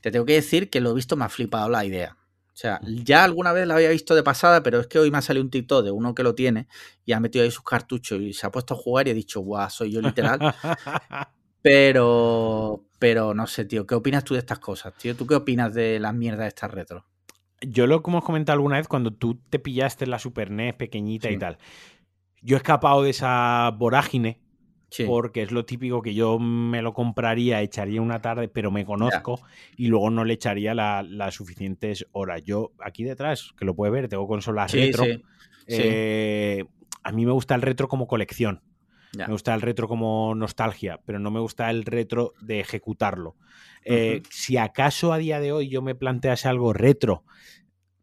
[SPEAKER 1] Te tengo que decir que lo he visto, me ha flipado la idea. O sea, ya alguna vez la había visto de pasada, pero es que hoy me ha salido un TikTok de uno que lo tiene y ha metido ahí sus cartuchos y se ha puesto a jugar y he dicho, guau, soy yo literal. [laughs] pero, pero no sé, tío, ¿qué opinas tú de estas cosas, tío? ¿Tú qué opinas de las mierdas de estas retro?
[SPEAKER 2] Yo lo como hemos comentado alguna vez cuando tú te pillaste la Super NES pequeñita y tal. Yo he escapado de esa vorágine porque es lo típico que yo me lo compraría, echaría una tarde, pero me conozco y luego no le echaría las suficientes horas. Yo aquí detrás, que lo puede ver, tengo consolas retro. Eh, a mí me gusta el retro como colección. Me gusta el retro como nostalgia, pero no me gusta el retro de ejecutarlo. Eh, si acaso a día de hoy yo me plantease algo retro,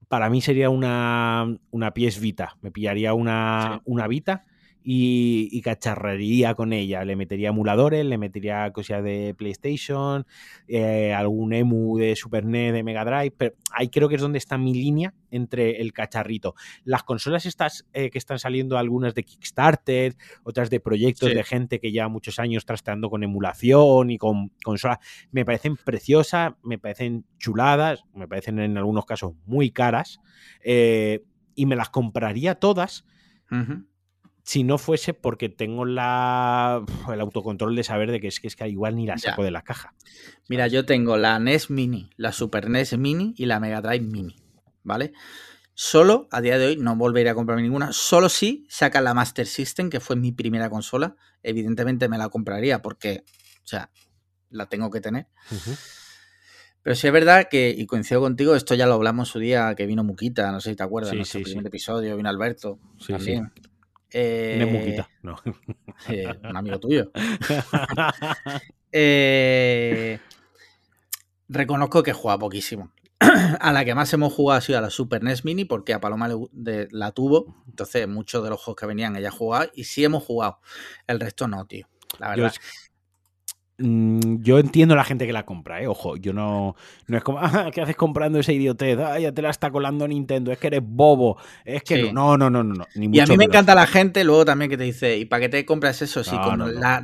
[SPEAKER 2] para mí sería una, una pies Vita. Me pillaría una, una Vita y, y, cacharrería con ella. Le metería emuladores, le metería cosas de PlayStation, eh, algún emu de Super NES, de Mega Drive. Pero ahí creo que es donde está mi línea entre el cacharrito. Las consolas estas eh, que están saliendo, algunas de Kickstarter, otras de proyectos de gente que lleva muchos años trasteando con emulación y con consolas, me parecen preciosas, me parecen chuladas, me parecen en algunos casos muy caras. Eh, y me las compraría todas si no fuese porque tengo la, el autocontrol de saber de que es que, es que igual ni la saco de la caja.
[SPEAKER 1] Mira, yo tengo la NES Mini, la Super NES Mini y la Mega Drive Mini, ¿vale? Solo, a día de hoy, no volveré a comprarme ninguna. Solo si saca la Master System, que fue mi primera consola. Evidentemente me la compraría porque, o sea, la tengo que tener. Pero sí es verdad que, y coincido contigo, esto ya lo hablamos su día que vino Muquita, no sé si te acuerdas, sí, nuestro primer episodio, vino Alberto. Sí,
[SPEAKER 2] Eh, no. [laughs]
[SPEAKER 1] Eh, un amigo tuyo. [laughs] Eh, reconozco que juega poquísimo. [clears throat] a la que más hemos jugado ha sido a la Super NES Mini, porque a Paloma la tuvo. Entonces, muchos de los juegos que venían ella jugaba y sí hemos jugado. El resto no, tío. La verdad.
[SPEAKER 2] Mm, yo entiendo la gente que la compra, ¿eh? Ojo, yo no, no es como, [laughs] ah, ¿qué haces comprando esa idiotez? Ah, ya te la está colando Nintendo, es que eres bobo, es que no, no, no, no, no,
[SPEAKER 1] Y a mí me encanta la gente luego también que te dice, ¿y para qué te compras eso? Si con La,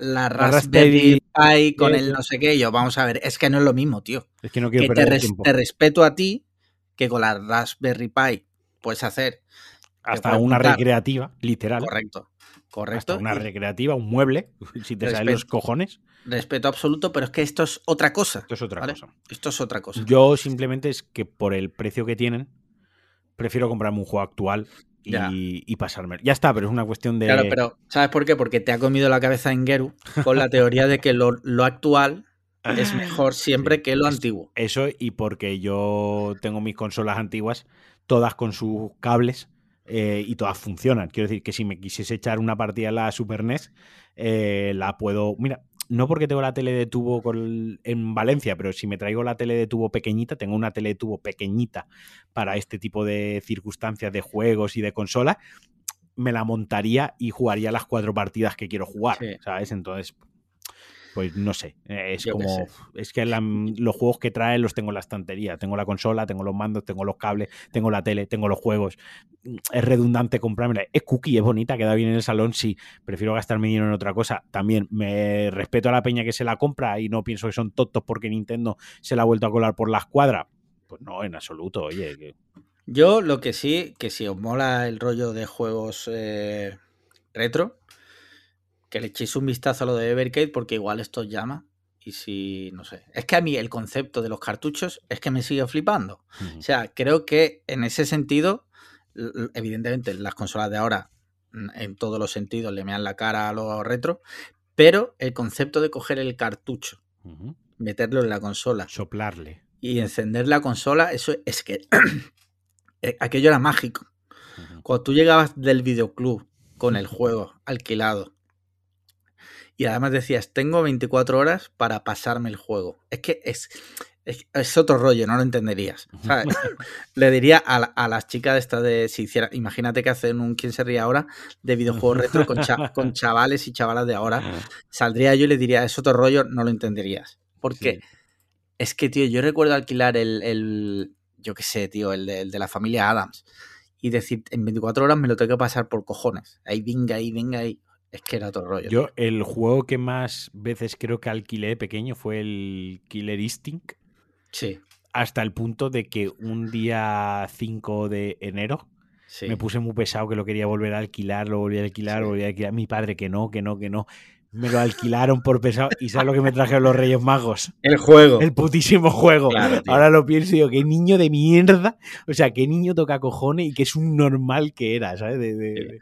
[SPEAKER 1] la, Raspberry Pi, con el no sé qué, yo, vamos a ver, es que no es lo mismo, tío.
[SPEAKER 2] Es que no quiero
[SPEAKER 1] que te, te respeto a ti, que con la Raspberry Pi puedes hacer...
[SPEAKER 2] Hasta una recreativa, literal.
[SPEAKER 1] Correcto. Correcto.
[SPEAKER 2] una recreativa, un mueble, [laughs] si te salen los cojones.
[SPEAKER 1] Respeto absoluto, pero es que esto es otra cosa.
[SPEAKER 2] Esto es otra cosa.
[SPEAKER 1] Esto es otra cosa.
[SPEAKER 2] Yo simplemente es que por el precio que tienen, prefiero comprarme un juego actual y, pasarme. Ya está, pero es una cuestión de.
[SPEAKER 1] Claro, pero ¿sabes por qué? Porque te ha comido la cabeza en Geru con la teoría de que lo, actual es [laughs] mejor siempre que lo antiguo.
[SPEAKER 2] Eso y porque yo tengo mis consolas antiguas, todas con sus cables eh, y todas funcionan. Quiero decir que si me quisiese echar una partida a la Super NES, eh, la puedo. Mira, no porque tengo la tele de tubo en Valencia, pero si me traigo la tele de tubo pequeñita, tengo una tele de tubo pequeñita para este tipo de circunstancias de juegos y de consola, me la montaría y jugaría las cuatro partidas que quiero jugar, ¿sabes? Entonces, pues no sé, eh, es como, es que los juegos que traen los tengo en la estantería, tengo la consola, tengo los mandos, tengo los cables, tengo la tele, tengo los juegos, mm, es redundante comprármela, es cookie, es bonita, queda bien en el salón, sí, prefiero gastarme dinero en otra cosa, también me respeto a la peña que se la compra y no pienso que son tontos porque Nintendo se la ha vuelto a colar por la escuadra, pues no, en absoluto, oye.
[SPEAKER 1] Yo lo que sí, que si os mola el rollo de juegos eh, retro, que le echéis un vistazo a lo de Evercade porque igual esto os llama. Y si, no sé. Es que a mí el concepto de los cartuchos es que me sigue flipando. O sea, creo que en ese sentido, evidentemente las consolas de ahora mm, en todos los sentidos le mean la cara a los retro, pero el concepto de coger el cartucho, meterlo en la consola,
[SPEAKER 2] soplarle
[SPEAKER 1] y encender la consola, eso es que [clears throat] eh, aquello era mágico. Cuando tú llegabas del videoclub con el juego alquilado y además decías, tengo 24 horas para pasarme el juego. Es que es, es, otro rollo, no lo entenderías. [laughs] Le diría a, las chicas de esta de si hiciera, imagínate que hacen un quién se ríe ahora de videojuegos [laughs] retro con, con chavales y chavalas de ahora. Saldría yo y le diría, es otro rollo, no lo entenderías. Porque es que, tío, yo recuerdo alquilar el, yo qué sé, tío, el de, la familia Adams. Y decir, en 24 horas me lo tengo que pasar por cojones. Ahí venga, ahí venga, ahí. Es que era otro rollo.
[SPEAKER 2] Yo, el juego que más veces creo que alquilé pequeño fue el Killer Instinct.
[SPEAKER 1] Sí.
[SPEAKER 2] Hasta el punto de que un día 5 de enero me puse muy pesado que lo quería volver a alquilar, lo volví a alquilar, lo volví a alquilar. Mi padre que no, que no, que no. Me lo alquilaron por pesado. ¿Y sabes lo que me trajeron los Reyes Magos? [laughs]
[SPEAKER 1] El juego.
[SPEAKER 2] El putísimo juego. Ahora lo pienso y digo, qué niño de mierda. O sea, qué niño toca cojones y qué es un normal que era, ¿sabes? De,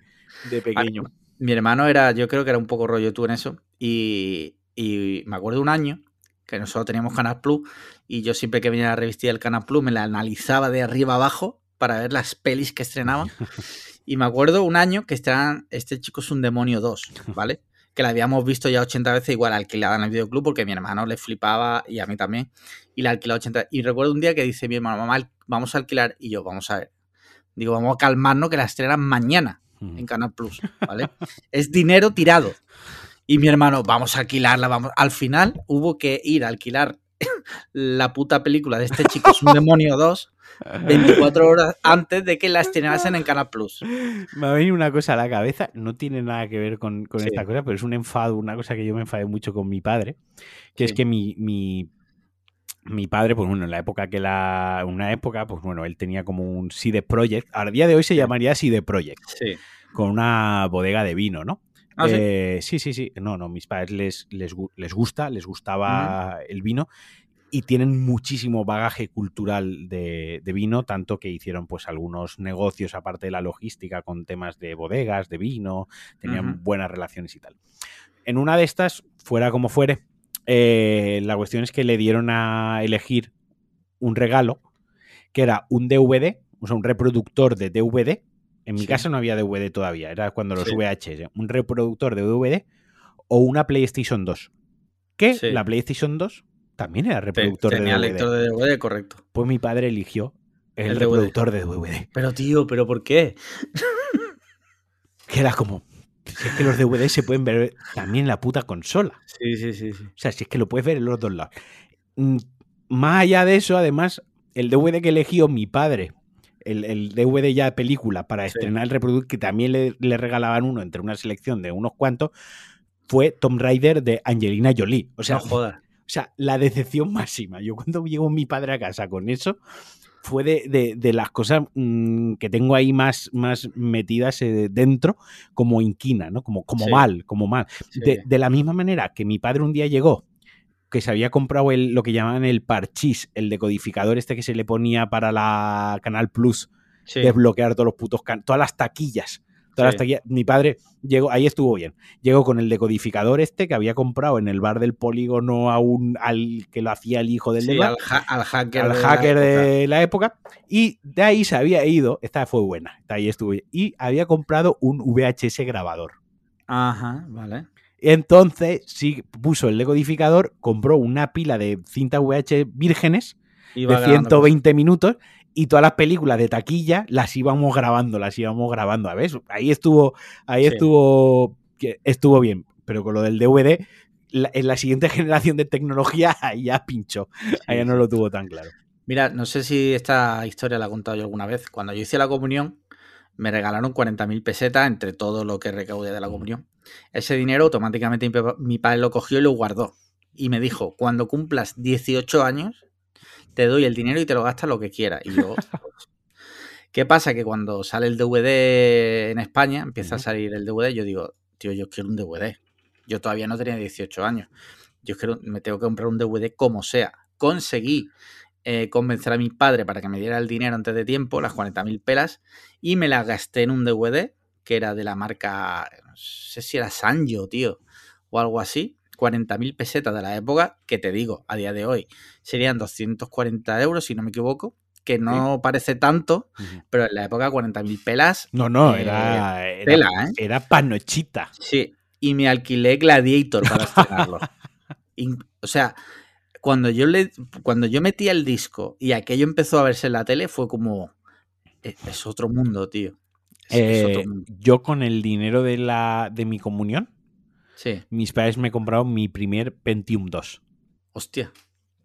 [SPEAKER 2] pequeño.
[SPEAKER 1] Mi hermano era, yo creo que era un poco rollo tú en eso. Y, y me acuerdo un año que nosotros teníamos Canal Plus y yo siempre que venía a la revista del Canal Plus me la analizaba de arriba abajo para ver las pelis que estrenaban. [laughs] Y me acuerdo un año que estrenan Este chico es un demonio 2, [laughs] ¿vale? Que la habíamos visto ya 80 veces igual alquilada en el videoclub porque mi hermano le flipaba y a mí también. Y la alquilaba 80 Y recuerdo un día que dice mi hermano, mamá, vamos a alquilar. Y yo, vamos a ver. Digo, vamos a calmarnos que la estrenan mañana en Canal Plus, ¿vale? [laughs] es dinero tirado. Y mi hermano, vamos a alquilarla, vamos. Al final hubo que ir a alquilar [laughs] la puta película de este chico es un demonio 2 24 [laughs] horas antes de que la estrenasen en Canal Plus.
[SPEAKER 2] Me ha venido una cosa a la cabeza, no tiene nada que ver con, esta cosa, pero es un enfado, una cosa que yo me enfadé mucho con mi padre, que es que mi, mi, mi, padre, pues bueno, en la época que la. Una época, pues bueno, él tenía como un CD Project. Al día de hoy se llamaría CD Project.
[SPEAKER 1] Sí.
[SPEAKER 2] Con una bodega de vino, ¿no? ¿Ah, eh, sí? sí, sí, No, no, mis padres les, les, les gusta, les gustaba el vino y tienen muchísimo bagaje cultural de, vino, tanto que hicieron pues algunos negocios aparte de la logística con temas de bodegas, de vino, tenían buenas relaciones y tal. En una de estas, fuera como fuere, eh, la cuestión es que le dieron a elegir un regalo que era un DVD, o sea, un reproductor de DVD en mi casa no había DVD todavía, era cuando los VHS. Un reproductor de DVD o una PlayStation 2. Que la PlayStation 2 también era reproductor de DVD. Tenía
[SPEAKER 1] lector de DVD, correcto.
[SPEAKER 2] Pues mi padre eligió el, reproductor de DVD.
[SPEAKER 1] Pero tío, ¿pero por qué?
[SPEAKER 2] que era como, si es que los DVD se pueden ver también en la puta consola.
[SPEAKER 1] Sí, sí, sí, sí. O
[SPEAKER 2] sea, si es que lo puedes ver en los dos lados. Mm, más allá de eso, además, el DVD que eligió mi padre el, DVD ya de película para estrenar el reproductor, que también le, regalaban uno entre una selección de unos cuantos, fue Tom Raider de Angelina Jolie. O sea,
[SPEAKER 1] O
[SPEAKER 2] sea, la decepción máxima. Yo cuando llegó mi padre a casa con eso, fue de, las cosas mm, que tengo ahí más, más metidas eh, dentro como inquina, ¿no? Como, como mal, como mal. De, de, la misma manera que mi padre un día llegó que se había comprado el, lo que llamaban el parchís, el decodificador este que se le ponía para la Canal Plus, desbloquear todos los putos, todas las taquillas. Mi padre llegó, ahí estuvo bien. Llegó con el decodificador este que había comprado en el bar del polígono aún al que lo hacía el hijo del
[SPEAKER 1] sí, al, hacker,
[SPEAKER 2] al de, hacker la de, la época. Y de ahí se había ido, esta fue buena, ahí estuvo bien, y había comprado un VHS grabador.
[SPEAKER 1] Ajá, vale.
[SPEAKER 2] Entonces, sí, puso el decodificador, compró una pila de cinta VH vírgenes de 120 minutos y todas las películas de taquilla las íbamos grabando, las íbamos grabando. A ver, ahí estuvo, ahí estuvo, estuvo bien, pero con lo del DVD, en la siguiente [laughs] generación de tecnología ya pinchó, ahí no lo tuvo tan claro.
[SPEAKER 1] Mira, no sé si esta historia la he contado yo alguna vez. Cuando yo hice la comunión, me regalaron 40.000 pesetas entre todo lo que recaudé de la comunión. Ese dinero automáticamente mi padre lo cogió y lo guardó. Y me dijo, cuando cumplas 18 años, te doy el dinero y te lo gastas lo que quieras. Y yo... [laughs] ¿Qué pasa? Que cuando sale el DVD en España, empieza a salir el DVD, yo digo, tío, yo quiero un DVD. Yo todavía no tenía 18 años. Yo quiero, me tengo que comprar un DVD como sea. Conseguí eh, convencer a mi padre para que me diera el dinero antes de tiempo, las 40.000 pelas, y me las gasté en un DVD que era de la marca, no sé si era Sanjo, tío, o algo así. 40.000 pesetas de la época, que te digo, a día de hoy serían 240 euros, si no me equivoco, que no parece tanto, pero en la época 40.000 pelas.
[SPEAKER 2] No, no, eh, era, era, ¿eh? era panochita.
[SPEAKER 1] Sí, y me alquilé Gladiator para estrenarlo. [laughs] o sea, cuando yo le cuando yo metía el disco y aquello empezó a verse en la tele, fue como. Es, es otro mundo, tío. Es, es
[SPEAKER 2] Eh,
[SPEAKER 1] otro mundo.
[SPEAKER 2] yo con el dinero de, la, de mi comunión,
[SPEAKER 1] Sí.
[SPEAKER 2] mis padres me compraron mi primer Pentium 2.
[SPEAKER 1] Hostia.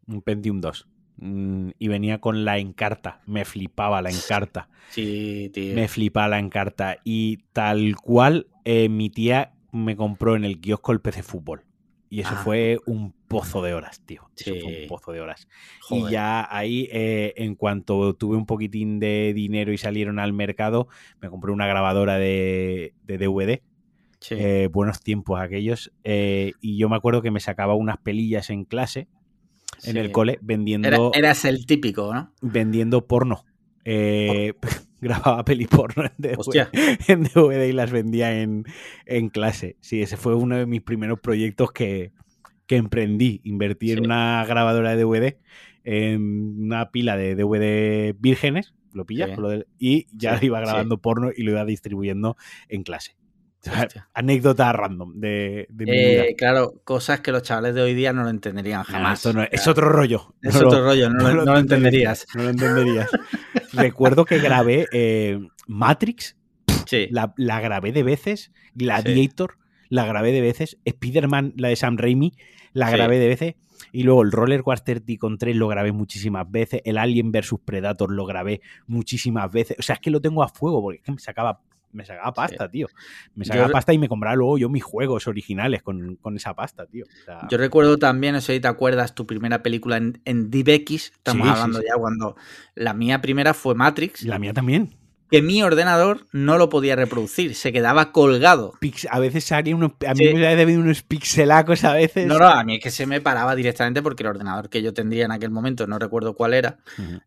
[SPEAKER 2] Un Pentium 2. Mm, Y venía con la encarta. Me flipaba la encarta.
[SPEAKER 1] Sí, tío.
[SPEAKER 2] Me flipaba la encarta. Y tal cual, eh, mi tía me compró en el kiosco el PC Fútbol. Y eso
[SPEAKER 1] Ah.
[SPEAKER 2] fue un pozo de horas, tío. Eso fue
[SPEAKER 1] Sí.
[SPEAKER 2] un pozo de horas.
[SPEAKER 1] Joder.
[SPEAKER 2] Y ya ahí, eh, en cuanto tuve un poquitín de dinero y salieron al mercado, me compré una grabadora de, de DVD.
[SPEAKER 1] Sí.
[SPEAKER 2] Eh, buenos tiempos aquellos. eh, y yo me acuerdo que me sacaba unas pelillas en clase, en el cole,
[SPEAKER 1] Era-
[SPEAKER 2] vendiendo,
[SPEAKER 1] eras el típico, ¿no?
[SPEAKER 2] vendiendo porno. Eh, [laughs] grababa peli porno en DVD, [laughs] en DVD y las vendía en, en clase. Sí, ese fue uno de mis primeros proyectos que, que emprendí. Invertí en una grabadora de DVD, en una pila de DVD vírgenes, lo pillas,
[SPEAKER 1] Sí.
[SPEAKER 2] Y ya iba grabando porno y lo iba distribuyendo en clase.
[SPEAKER 1] Hostia. [laughs]
[SPEAKER 2] anécdota random de, de mi
[SPEAKER 1] Eh,
[SPEAKER 2] vida.
[SPEAKER 1] claro, cosas que los chavales de hoy día no lo entenderían
[SPEAKER 2] No,
[SPEAKER 1] jamás.
[SPEAKER 2] esto no- es otro rollo.
[SPEAKER 1] es
[SPEAKER 2] No lo-
[SPEAKER 1] otro rollo, no, lo- [laughs] lo entenderías.
[SPEAKER 2] No lo entenderías. [laughs] Recuerdo que grabé eh, Matrix,
[SPEAKER 1] Sí,
[SPEAKER 2] la, la grabé de veces, Gladiator, la grabé de veces, Spider-Man, la de Sam Raimi, la
[SPEAKER 1] Sí.
[SPEAKER 2] grabé de veces, y luego el Roller Coaster Tycoon 3 lo grabé muchísimas veces, el Alien vs Predator lo grabé muchísimas veces, o sea, es que lo tengo a fuego, porque es que me sacaba, me sacaba pasta, tío. Me sacaba pasta y me compraba luego yo mis juegos originales con, con esa pasta, tío. O sea,
[SPEAKER 1] Yo recuerdo también, no sé si te acuerdas, tu primera película en, en DivX. Estamos
[SPEAKER 2] sí,
[SPEAKER 1] hablando
[SPEAKER 2] sí.
[SPEAKER 1] ya cuando la mía primera fue Matrix,
[SPEAKER 2] la mía también.
[SPEAKER 1] Que mi ordenador no lo podía reproducir, se quedaba colgado.
[SPEAKER 2] Pix- a veces salía unos, a mí
[SPEAKER 1] Sí.
[SPEAKER 2] me había unos pixelacos a veces.
[SPEAKER 1] No, no, a mí es que se me paraba directamente porque el ordenador que yo tendría en aquel momento, no recuerdo cuál era,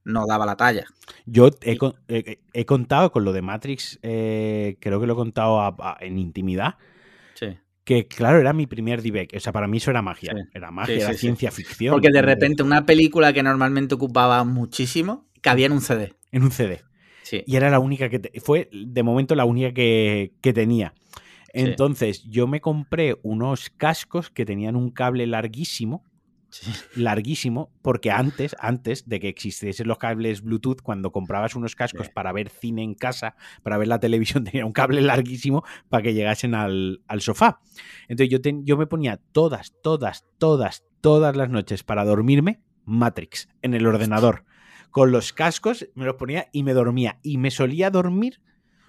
[SPEAKER 1] no daba la talla.
[SPEAKER 2] Yo he, con- he- he contado con lo de Matrix, eh, creo que lo he contado a- a- en intimidad,
[SPEAKER 1] Sí.
[SPEAKER 2] que claro, era mi primer DivX. O sea, para mí eso era magia.
[SPEAKER 1] Sí.
[SPEAKER 2] Era magia,
[SPEAKER 1] Sí,
[SPEAKER 2] era
[SPEAKER 1] sí,
[SPEAKER 2] ciencia ficción.
[SPEAKER 1] Porque de repente una película que normalmente ocupaba muchísimo, cabía en un CD.
[SPEAKER 2] En un CD.
[SPEAKER 1] Sí.
[SPEAKER 2] Y era la única que... te- fue de momento la única que, que tenía. Entonces yo me compré unos cascos que tenían un cable larguísimo.
[SPEAKER 1] Sí.
[SPEAKER 2] larguísimo, porque antes, antes de que existiesen los cables Bluetooth, cuando comprabas unos cascos
[SPEAKER 1] Sí.
[SPEAKER 2] para ver cine en casa, para ver la televisión, [laughs] tenía un cable larguísimo para que llegasen al, al sofá. Entonces yo, ten- yo me ponía todas, todas, todas, todas las noches para dormirme Matrix en el ordenador. Con los cascos me los ponía y me dormía. Y me solía dormir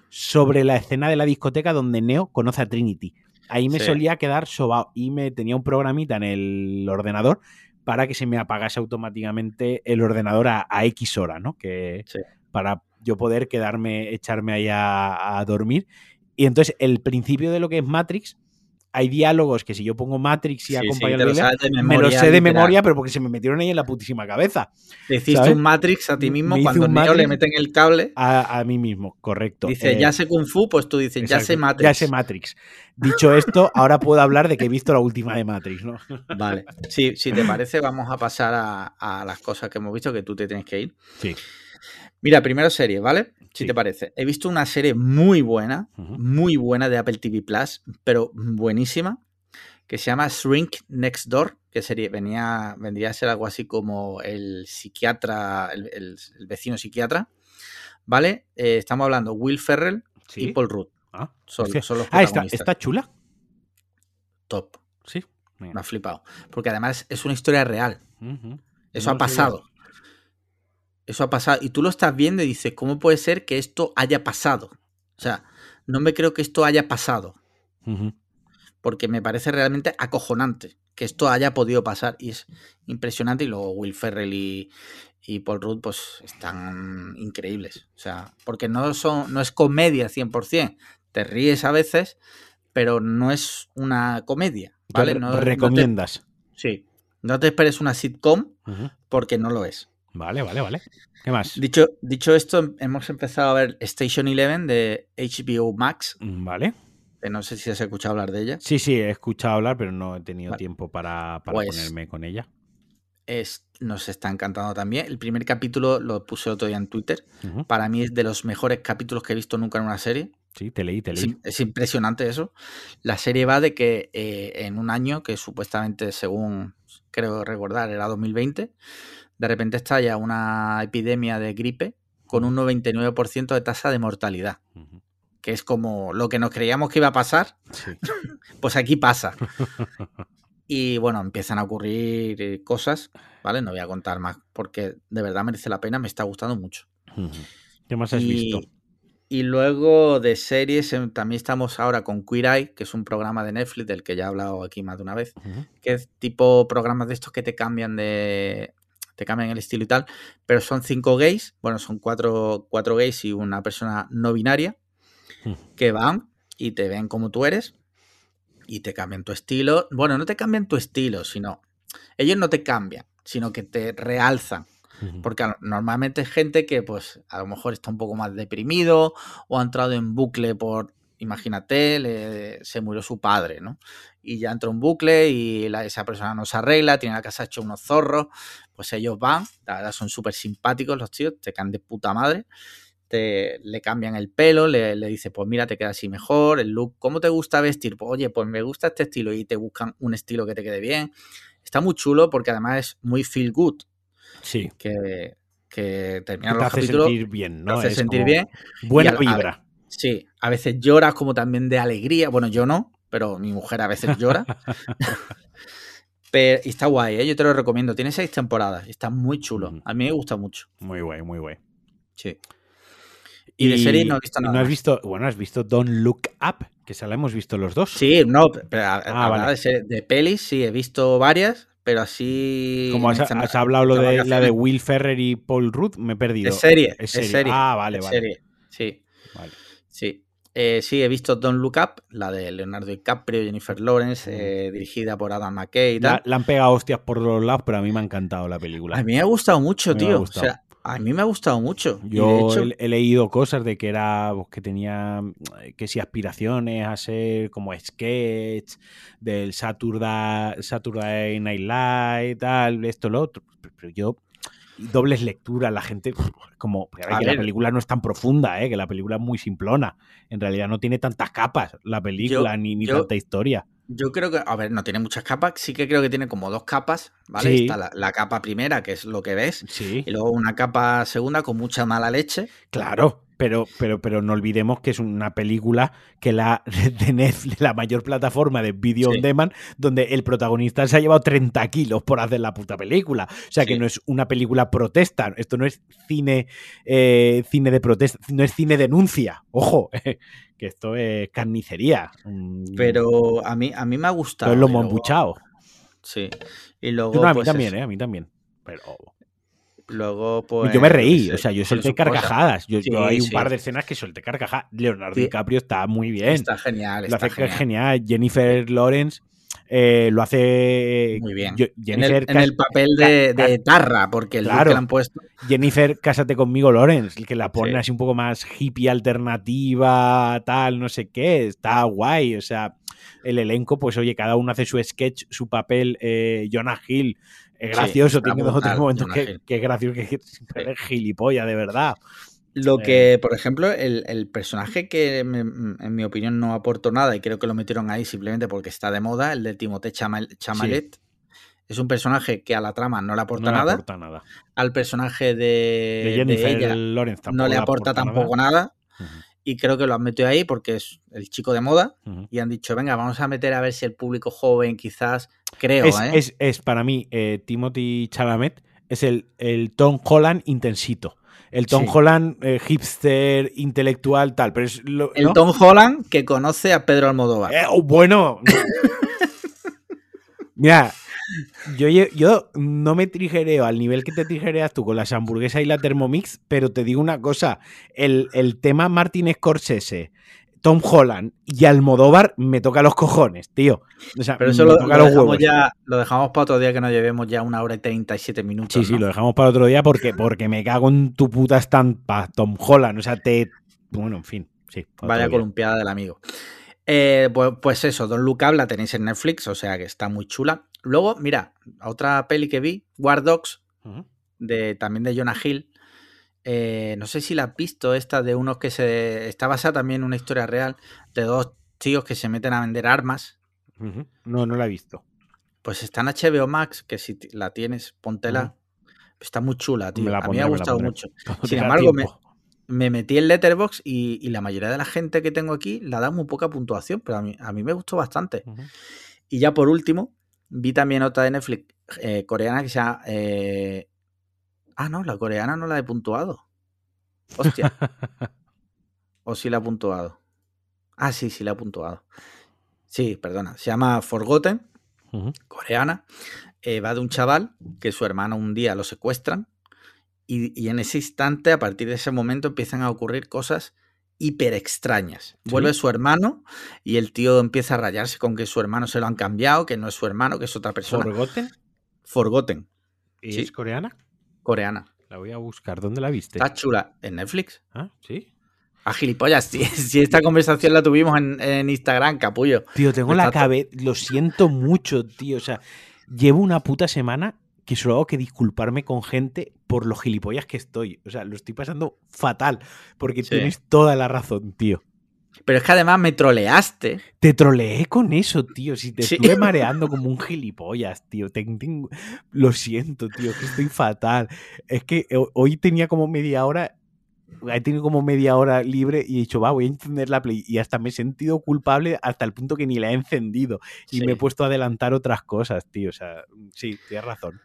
[SPEAKER 2] sobre la escena de la discoteca donde Neo conoce a Trinity. Ahí me
[SPEAKER 1] Sí.
[SPEAKER 2] solía quedar sobao y me tenía un programita en el ordenador para que se me apagase automáticamente el ordenador a, a X hora, ¿no? Que
[SPEAKER 1] Sí.
[SPEAKER 2] para yo poder quedarme, echarme ahí a, a dormir. Y entonces el principio de lo que es Matrix, hay diálogos que si yo pongo Matrix y
[SPEAKER 1] Sí,
[SPEAKER 2] acompaño me
[SPEAKER 1] memoria.
[SPEAKER 2] lo sé de
[SPEAKER 1] literal.
[SPEAKER 2] memoria, pero porque se me metieron ahí en la putísima cabeza.
[SPEAKER 1] Te hiciste
[SPEAKER 2] ¿sabes?
[SPEAKER 1] un Matrix a ti
[SPEAKER 2] Me
[SPEAKER 1] mismo
[SPEAKER 2] hice
[SPEAKER 1] cuando Neo le meten el cable.
[SPEAKER 2] A, a mí mismo, correcto.
[SPEAKER 1] Dice,
[SPEAKER 2] Eh,
[SPEAKER 1] ya sé Kung Fu, pues tú dices, ya sé Matrix.
[SPEAKER 2] Ya sé Matrix. Dicho [laughs] esto, ahora puedo hablar de que he visto la última de Matrix, ¿no? [laughs]
[SPEAKER 1] Vale. Sí, si te parece, vamos a pasar a, a las cosas que hemos visto, que tú te tienes que ir.
[SPEAKER 2] Sí.
[SPEAKER 1] Mira, primero serie, ¿vale? Si
[SPEAKER 2] Sí.
[SPEAKER 1] te parece. He visto una serie muy buena, muy buena de Apple TV Plus, pero buenísima, que se llama Shrink Next Door, que sería, venía, vendría a ser algo así como el psiquiatra, el, el- el vecino psiquiatra, ¿vale? Eh, estamos hablando Will Ferrell
[SPEAKER 2] Sí.
[SPEAKER 1] y Paul Rudd.
[SPEAKER 2] Ah,
[SPEAKER 1] Son,
[SPEAKER 2] hostia.
[SPEAKER 1] son los
[SPEAKER 2] Ah, está, chula.
[SPEAKER 1] top.
[SPEAKER 2] Sí. Mira.
[SPEAKER 1] Me ha flipado. Porque además es una historia real. Eso
[SPEAKER 2] No
[SPEAKER 1] ha pasado. Eso ha pasado. Y tú lo estás viendo y dices, ¿cómo puede ser que esto haya pasado? O sea, no me creo que esto haya pasado. Porque me parece realmente acojonante que esto haya podido pasar. Y es impresionante. Y luego Will Ferrell y, y Paul Rudd, pues están increíbles. O sea, porque no, son, no es comedia 100%. Te ríes a veces, pero no es una comedia. ¿Vale? No- no te-
[SPEAKER 2] recomiendas.
[SPEAKER 1] sí. No te esperes una sitcom porque no lo es.
[SPEAKER 2] Vale, vale, vale. ¿Qué más?
[SPEAKER 1] Dicho, dicho esto, hemos empezado a ver Station Eleven de HBO Max,
[SPEAKER 2] Vale.
[SPEAKER 1] que no sé si has escuchado hablar de ella.
[SPEAKER 2] Sí, sí, he escuchado hablar, pero no he tenido
[SPEAKER 1] Vale.
[SPEAKER 2] tiempo para, para
[SPEAKER 1] Pues-
[SPEAKER 2] ponerme con ella.
[SPEAKER 1] Es, nos está encantando también. El primer capítulo lo puse otro día en Twitter. Para mí es de los mejores capítulos que he visto nunca en una serie.
[SPEAKER 2] Sí, te leí, te leí.
[SPEAKER 1] Es, impresionante eso. La serie va de que eh, en un año, que supuestamente, según creo recordar, era 2020, de repente estalla una epidemia de gripe con un 99% de tasa de mortalidad. Que es como lo que nos creíamos que iba a pasar, [laughs] pues aquí pasa. Y bueno, empiezan a ocurrir eh, cosas, ¿vale? No voy a contar más porque de verdad merece la pena, me está gustando mucho.
[SPEAKER 2] ¿Qué más has visto?
[SPEAKER 1] Y luego de series, em, también estamos ahora con Queer Eye, que es un programa de Netflix del que ya he hablado aquí más de una vez, que es tipo programas de estos que te cambian de. Te cambian el estilo y tal, pero son cinco gays, bueno, son cuatro, cuatro gays y una persona no binaria, que van y te ven como tú eres y te cambian tu estilo. Bueno, no te cambian tu estilo, sino. Ellos no te cambian, sino que te realzan porque normalmente es gente que, pues, a lo mejor está un poco más deprimido o ha entrado en bucle por, imagínate, se murió su padre, ¿no? Y ya entró en bucle y esa persona no se arregla, tiene la casa hecha unos zorros, pues ellos van, la verdad son súper simpáticos los tíos, te caen de puta madre, te, le cambian el pelo, le, le dice, pues mira, te queda así mejor, el look, ¿cómo te gusta vestir? Pues oye, pues me gusta este estilo y te buscan un estilo que te quede bien. Está muy chulo porque además es muy feel good.
[SPEAKER 2] Sí.
[SPEAKER 1] Que, que termina
[SPEAKER 2] los te hace sentir bien, ¿no?
[SPEAKER 1] Te hace sentir bien.
[SPEAKER 2] Buena vibra.
[SPEAKER 1] Sí, a veces lloras como también de alegría. Bueno, yo no, pero mi mujer a veces llora. [laughs] pero, y está guay, ¿eh? yo te lo recomiendo. Tiene seis temporadas, está muy chulo. A mí me gusta mucho.
[SPEAKER 2] Muy guay, muy guay.
[SPEAKER 1] Sí. Y, de serie no he visto nada.
[SPEAKER 2] ¿no has visto, bueno, has visto Don't Look Up, que se la hemos visto los dos.
[SPEAKER 1] Sí, no, pero ah, de, de, pelis sí, he visto varias, pero así.
[SPEAKER 2] Como has, hablado lo de la de Will Ferrer y Paul Rudd, me he perdido.
[SPEAKER 1] Es serie, es serie.
[SPEAKER 2] Ah, vale, vale.
[SPEAKER 1] Serie. Sí. Vale. Sí. Eh, sí, he visto Don't Look Up, la de Leonardo DiCaprio, Jennifer Lawrence, eh, dirigida por Adam McKay y tal.
[SPEAKER 2] La, han pegado hostias por los lados, pero a mí me ha encantado la película.
[SPEAKER 1] A mí me ha gustado mucho, tío. O sea, a mí me ha gustado mucho.
[SPEAKER 2] Yo he, leído cosas de que era pues, que tenía que si aspiraciones a ser como sketch del Saturday, Saturday Night Live, tal, esto, lo otro. Pero yo dobles lecturas, la gente como que la película no es tan profunda, ¿eh? que la película es muy simplona. En realidad no tiene tantas capas la película ni, ni tanta historia.
[SPEAKER 1] Yo creo que, a ver, no tiene muchas capas, sí que creo que tiene como dos capas, ¿vale? Está la, capa primera, que es lo que ves,
[SPEAKER 2] sí.
[SPEAKER 1] y luego una capa segunda con mucha mala leche.
[SPEAKER 2] Claro, pero, pero, pero no olvidemos que es una película que la [laughs] de Netflix, la mayor plataforma de video on demand, donde el protagonista se ha llevado 30 kilos por hacer la puta película. O sea que no es una película protesta, esto no es cine, eh, cine de protesta, no es cine denuncia, ojo. [laughs] que esto es carnicería.
[SPEAKER 1] Mm. Pero a mí, a mí me ha gustado.
[SPEAKER 2] Es lo embuchado.
[SPEAKER 1] Sí. Y luego.
[SPEAKER 2] a mí
[SPEAKER 1] pues,
[SPEAKER 2] también, ¿eh? A mí también. Pero.
[SPEAKER 1] Luego, pues.
[SPEAKER 2] Yo me reí, o sea, yo solté carcajadas. Yo, hay un par de escenas que solté carcajadas. Leonardo DiCaprio está muy bien.
[SPEAKER 1] Está genial. Está
[SPEAKER 2] lo hace genial. Jennifer Lawrence eh, lo hace
[SPEAKER 1] muy bien. en, el, papel de, Tarra, porque el claro, que le han puesto.
[SPEAKER 2] Jennifer, cásate conmigo, Lawrence, que la pone así un poco más hippie alternativa, tal, no sé qué. Está guay. O sea, el elenco, pues oye, cada uno hace su sketch, su papel. Eh, Jonah Hill, es gracioso, tiene dos otros momentos que, que, es gracioso, que es gilipollas, de verdad.
[SPEAKER 1] Lo que, por ejemplo, el, personaje que en mi opinión no aportó nada y creo que lo metieron ahí simplemente porque está de moda, el de Timothée Chamalet, es un personaje que a la trama no le aporta, nada. Al personaje de, ella no le aporta, tampoco nada. Y creo que lo han metido ahí porque es el chico de moda y han dicho, venga, vamos a meter a ver si el público joven quizás, creo.
[SPEAKER 2] Es,
[SPEAKER 1] ¿eh?
[SPEAKER 2] es, para mí, eh, Timothy Chalamet es el, el Tom Holland intensito el Tom Holland eh, hipster, intelectual, tal. Pero es
[SPEAKER 1] el Tom Holland que conoce a Pedro Almodóvar.
[SPEAKER 2] Eh, oh, bueno. [laughs] Mira, yo, yo no me trigereo al nivel que te trigereas tú con las hamburguesas y la Thermomix, pero te digo una cosa, el, el tema Martin Scorsese Tom Holland y Almodóvar me toca los cojones, tío.
[SPEAKER 1] Pero eso lo, dejamos ya, lo dejamos para otro día que nos llevemos ya una hora y 37 minutos.
[SPEAKER 2] Sí, sí, lo dejamos para otro día porque, porque me cago en tu puta estampa, Tom Holland. O sea, te. Bueno, en fin, sí.
[SPEAKER 1] Vaya columpiada del amigo. Eh, pues, pues, eso, Don Look Up la tenéis en Netflix, o sea que está muy chula. Luego, mira, otra peli que vi, War Dogs, de, también de Jonah Hill, eh, no sé si la has visto, esta de unos que se. Está basada también en una historia real de dos tíos que se meten a vender armas.
[SPEAKER 2] No, no la he visto.
[SPEAKER 1] Pues está en HBO Max, que si la tienes, póntela. Está muy chula, tío. a mí me ha gustado mucho. Sin embargo, me, metí en Letterbox y, y, la mayoría de la gente que tengo aquí la da muy poca puntuación, pero a mí, a mí me gustó bastante. Y ya por último, vi también otra de Netflix eh, coreana que se llama. Eh... Ah, no, la coreana no la he puntuado. Hostia. [laughs] ¿O sí la he puntuado? Ah, sí, sí la he puntuado. Sí, perdona. Se llama Forgotten, coreana. Eh, va de un chaval que su hermano un día lo secuestran y, en ese instante, a partir de ese momento, empiezan a ocurrir cosas hiper extrañas. Vuelve su hermano y el tío empieza a rayarse con que su hermano se lo han cambiado, que no es su hermano, que es otra persona.
[SPEAKER 2] ¿Forgotten?
[SPEAKER 1] Forgotten.
[SPEAKER 2] ¿Y es coreana?
[SPEAKER 1] Coreana.
[SPEAKER 2] La voy a buscar. ¿Dónde la viste?
[SPEAKER 1] Está chula. ¿En Netflix?
[SPEAKER 2] Ah, sí.
[SPEAKER 1] A gilipollas, [laughs] si, si esta conversación la tuvimos en, Instagram, capullo.
[SPEAKER 2] Tío, tengo la cabeza. Lo siento mucho, tío. O sea, llevo una puta semana que solo hago que disculparme con gente por los gilipollas que estoy. O sea, lo estoy pasando fatal. Porque tienes toda la razón, tío.
[SPEAKER 1] Pero es que además me troleaste.
[SPEAKER 2] Te troleé con eso, tío. Si te estuve [laughs] mareando como un gilipollas, tío. Lo siento, tío, que estoy fatal. Es que hoy tenía como media hora he tenido como media hora libre y he dicho, va, voy a encender la Play. Y hasta me he sentido culpable hasta el punto que ni la he encendido. Y me he puesto a adelantar otras cosas, tío. O sea, sí, tienes razón.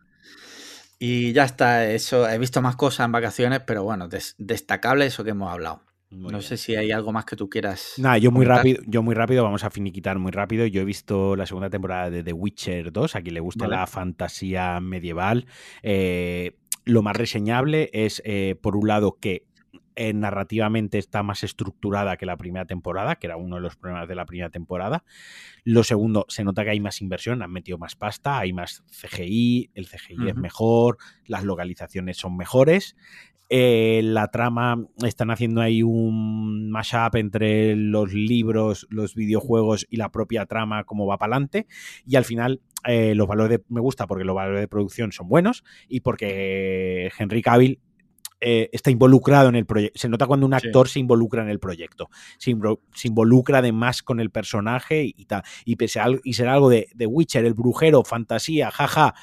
[SPEAKER 1] Y ya está, eso. He visto más cosas en vacaciones, pero bueno, destacable eso que hemos hablado. no sé si hay algo más que tú quieras.
[SPEAKER 2] Nada, yo muy rápido, yo muy rápido, vamos a finiquitar muy rápido. Yo he visto la segunda temporada de The Witcher 2, a quien le gusta la fantasía medieval. Eh, lo más reseñable es, eh, por un lado, que eh, narrativamente está más estructurada que la primera temporada, que era uno de los problemas de la primera temporada. Lo segundo, se nota que hay más inversión, han metido más pasta, hay más CGI, el CGI es mejor, las localizaciones son mejores. Eh, la trama, están haciendo ahí un mashup entre los libros, los videojuegos y la propia trama, como va para adelante. Y al final, eh, los valores de, me gusta porque los valores de producción son buenos y porque Henry Cavill eh, está involucrado en el proyecto. Se nota cuando un actor se involucra en el proyecto. Se, involucra además con el personaje y tal. Y, pese y será algo de, de, Witcher, el brujero, fantasía, jaja.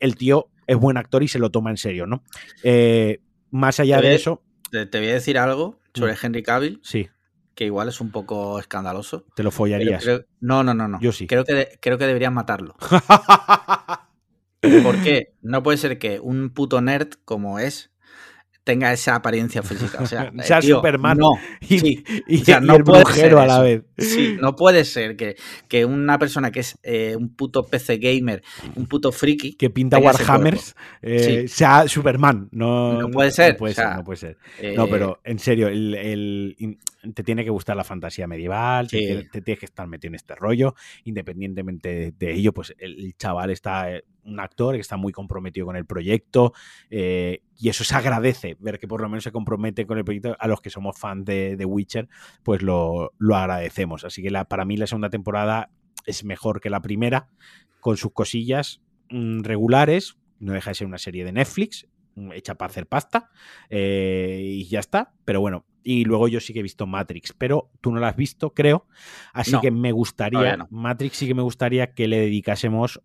[SPEAKER 2] El tío es buen actor y se lo toma en serio, ¿no? Eh, más allá de eso.
[SPEAKER 1] Te, voy a decir algo sobre mm. Henry Cavill.
[SPEAKER 2] Sí.
[SPEAKER 1] Que igual es un poco escandaloso.
[SPEAKER 2] Te lo follarías.
[SPEAKER 1] no, no, no, no.
[SPEAKER 2] Yo sí.
[SPEAKER 1] Creo que, creo que deberían matarlo. [laughs] ¿Por qué? No puede ser que un puto nerd como es tenga esa apariencia física. O sea, [laughs]
[SPEAKER 2] sea Superman
[SPEAKER 1] no,
[SPEAKER 2] y, no el brujero a la vez.
[SPEAKER 1] Sí, no puede ser que, que una persona que es eh, un puto PC gamer, un puto friki.
[SPEAKER 2] Que pinta Warhammers, eh, sea Superman. No,
[SPEAKER 1] no puede ser.
[SPEAKER 2] No puede ser, no puede ser. no, pero en serio, el, te tiene que gustar la fantasía medieval, te, tienes que estar metido en este rollo. Independientemente de, ello, pues el, chaval está eh, un actor que está muy comprometido con el proyecto eh, y eso se agradece, ver que por lo menos se compromete con el proyecto a los que somos fans de, de Witcher, pues lo, agradecemos. Así que la, para mí la segunda temporada es mejor que la primera, con sus cosillas mm, regulares, no deja de ser una serie de Netflix, mm, hecha para hacer pasta, eh, y ya está, pero bueno. Y luego yo sí que he visto Matrix, pero tú no la has visto, creo. Así que me gustaría, Matrix sí que me gustaría que le dedicásemos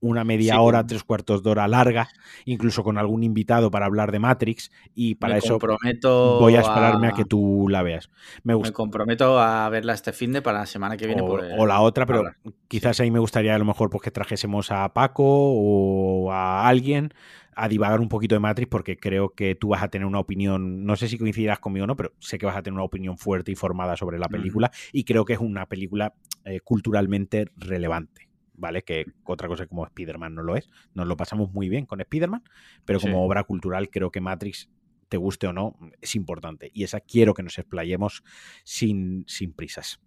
[SPEAKER 2] una media hora, tres cuartos de hora larga, incluso con algún invitado para hablar de Matrix y para eso voy a esperarme a... que tú la veas.
[SPEAKER 1] Me, comprometo a verla este fin de para la semana que viene.
[SPEAKER 2] O, la otra, pero quizás ahí me gustaría a lo mejor pues, que trajésemos a Paco o a alguien a divagar un poquito de Matrix porque creo que tú vas a tener una opinión, no sé si coincidirás conmigo o no, pero sé que vas a tener una opinión fuerte y formada sobre la película y creo que es una película eh, culturalmente relevante. ¿Vale? Que otra cosa como Spider-Man no lo es. Nos lo pasamos muy bien con Spider-Man, pero como obra cultural creo que Matrix, te guste o no, es importante. Y esa quiero que nos explayemos sin, sin prisas.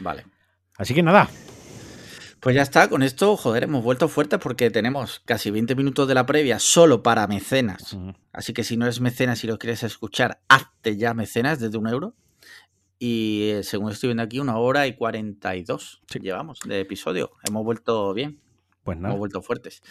[SPEAKER 1] Vale.
[SPEAKER 2] Así que nada.
[SPEAKER 1] Pues ya está, con esto, joder, hemos vuelto fuertes porque tenemos casi 20 minutos de la previa solo para mecenas. Así que si no eres mecenas y lo quieres escuchar, hazte ya mecenas desde un euro. Y según estoy viendo aquí, una hora y 42 llevamos de episodio. Hemos vuelto bien.
[SPEAKER 2] Pues nada.
[SPEAKER 1] Hemos vuelto fuertes.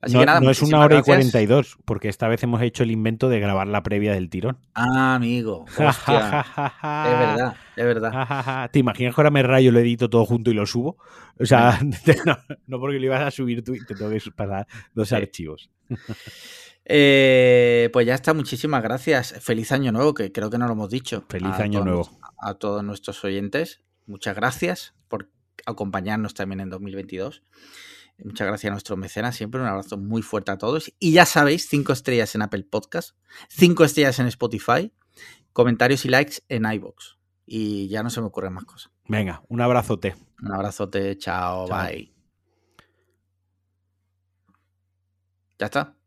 [SPEAKER 2] Así no, que nada, no es una hora y 42, porque esta vez hemos hecho el invento de grabar la previa del tirón.
[SPEAKER 1] Ah, amigo. [laughs] Hostia. es verdad, es verdad.
[SPEAKER 2] ¿Te imaginas que ahora me rayo, lo edito todo junto y lo subo? O sea, [laughs] no, porque lo ibas a subir tú y te tengo que pasar dos archivos. [laughs]
[SPEAKER 1] Eh, pues ya está, muchísimas gracias. Feliz año nuevo, que creo que no lo hemos dicho.
[SPEAKER 2] Feliz año nuevo.
[SPEAKER 1] A todos nuestros oyentes. Muchas gracias por acompañarnos también en 2022. Muchas gracias a nuestros mecenas, siempre un abrazo muy fuerte a todos. Y ya sabéis, cinco estrellas en Apple Podcast, cinco estrellas en Spotify, comentarios y likes en iBox. Y ya no se me ocurren más cosas.
[SPEAKER 2] Venga, un abrazote.
[SPEAKER 1] Un abrazote, chao. bye. Ya está.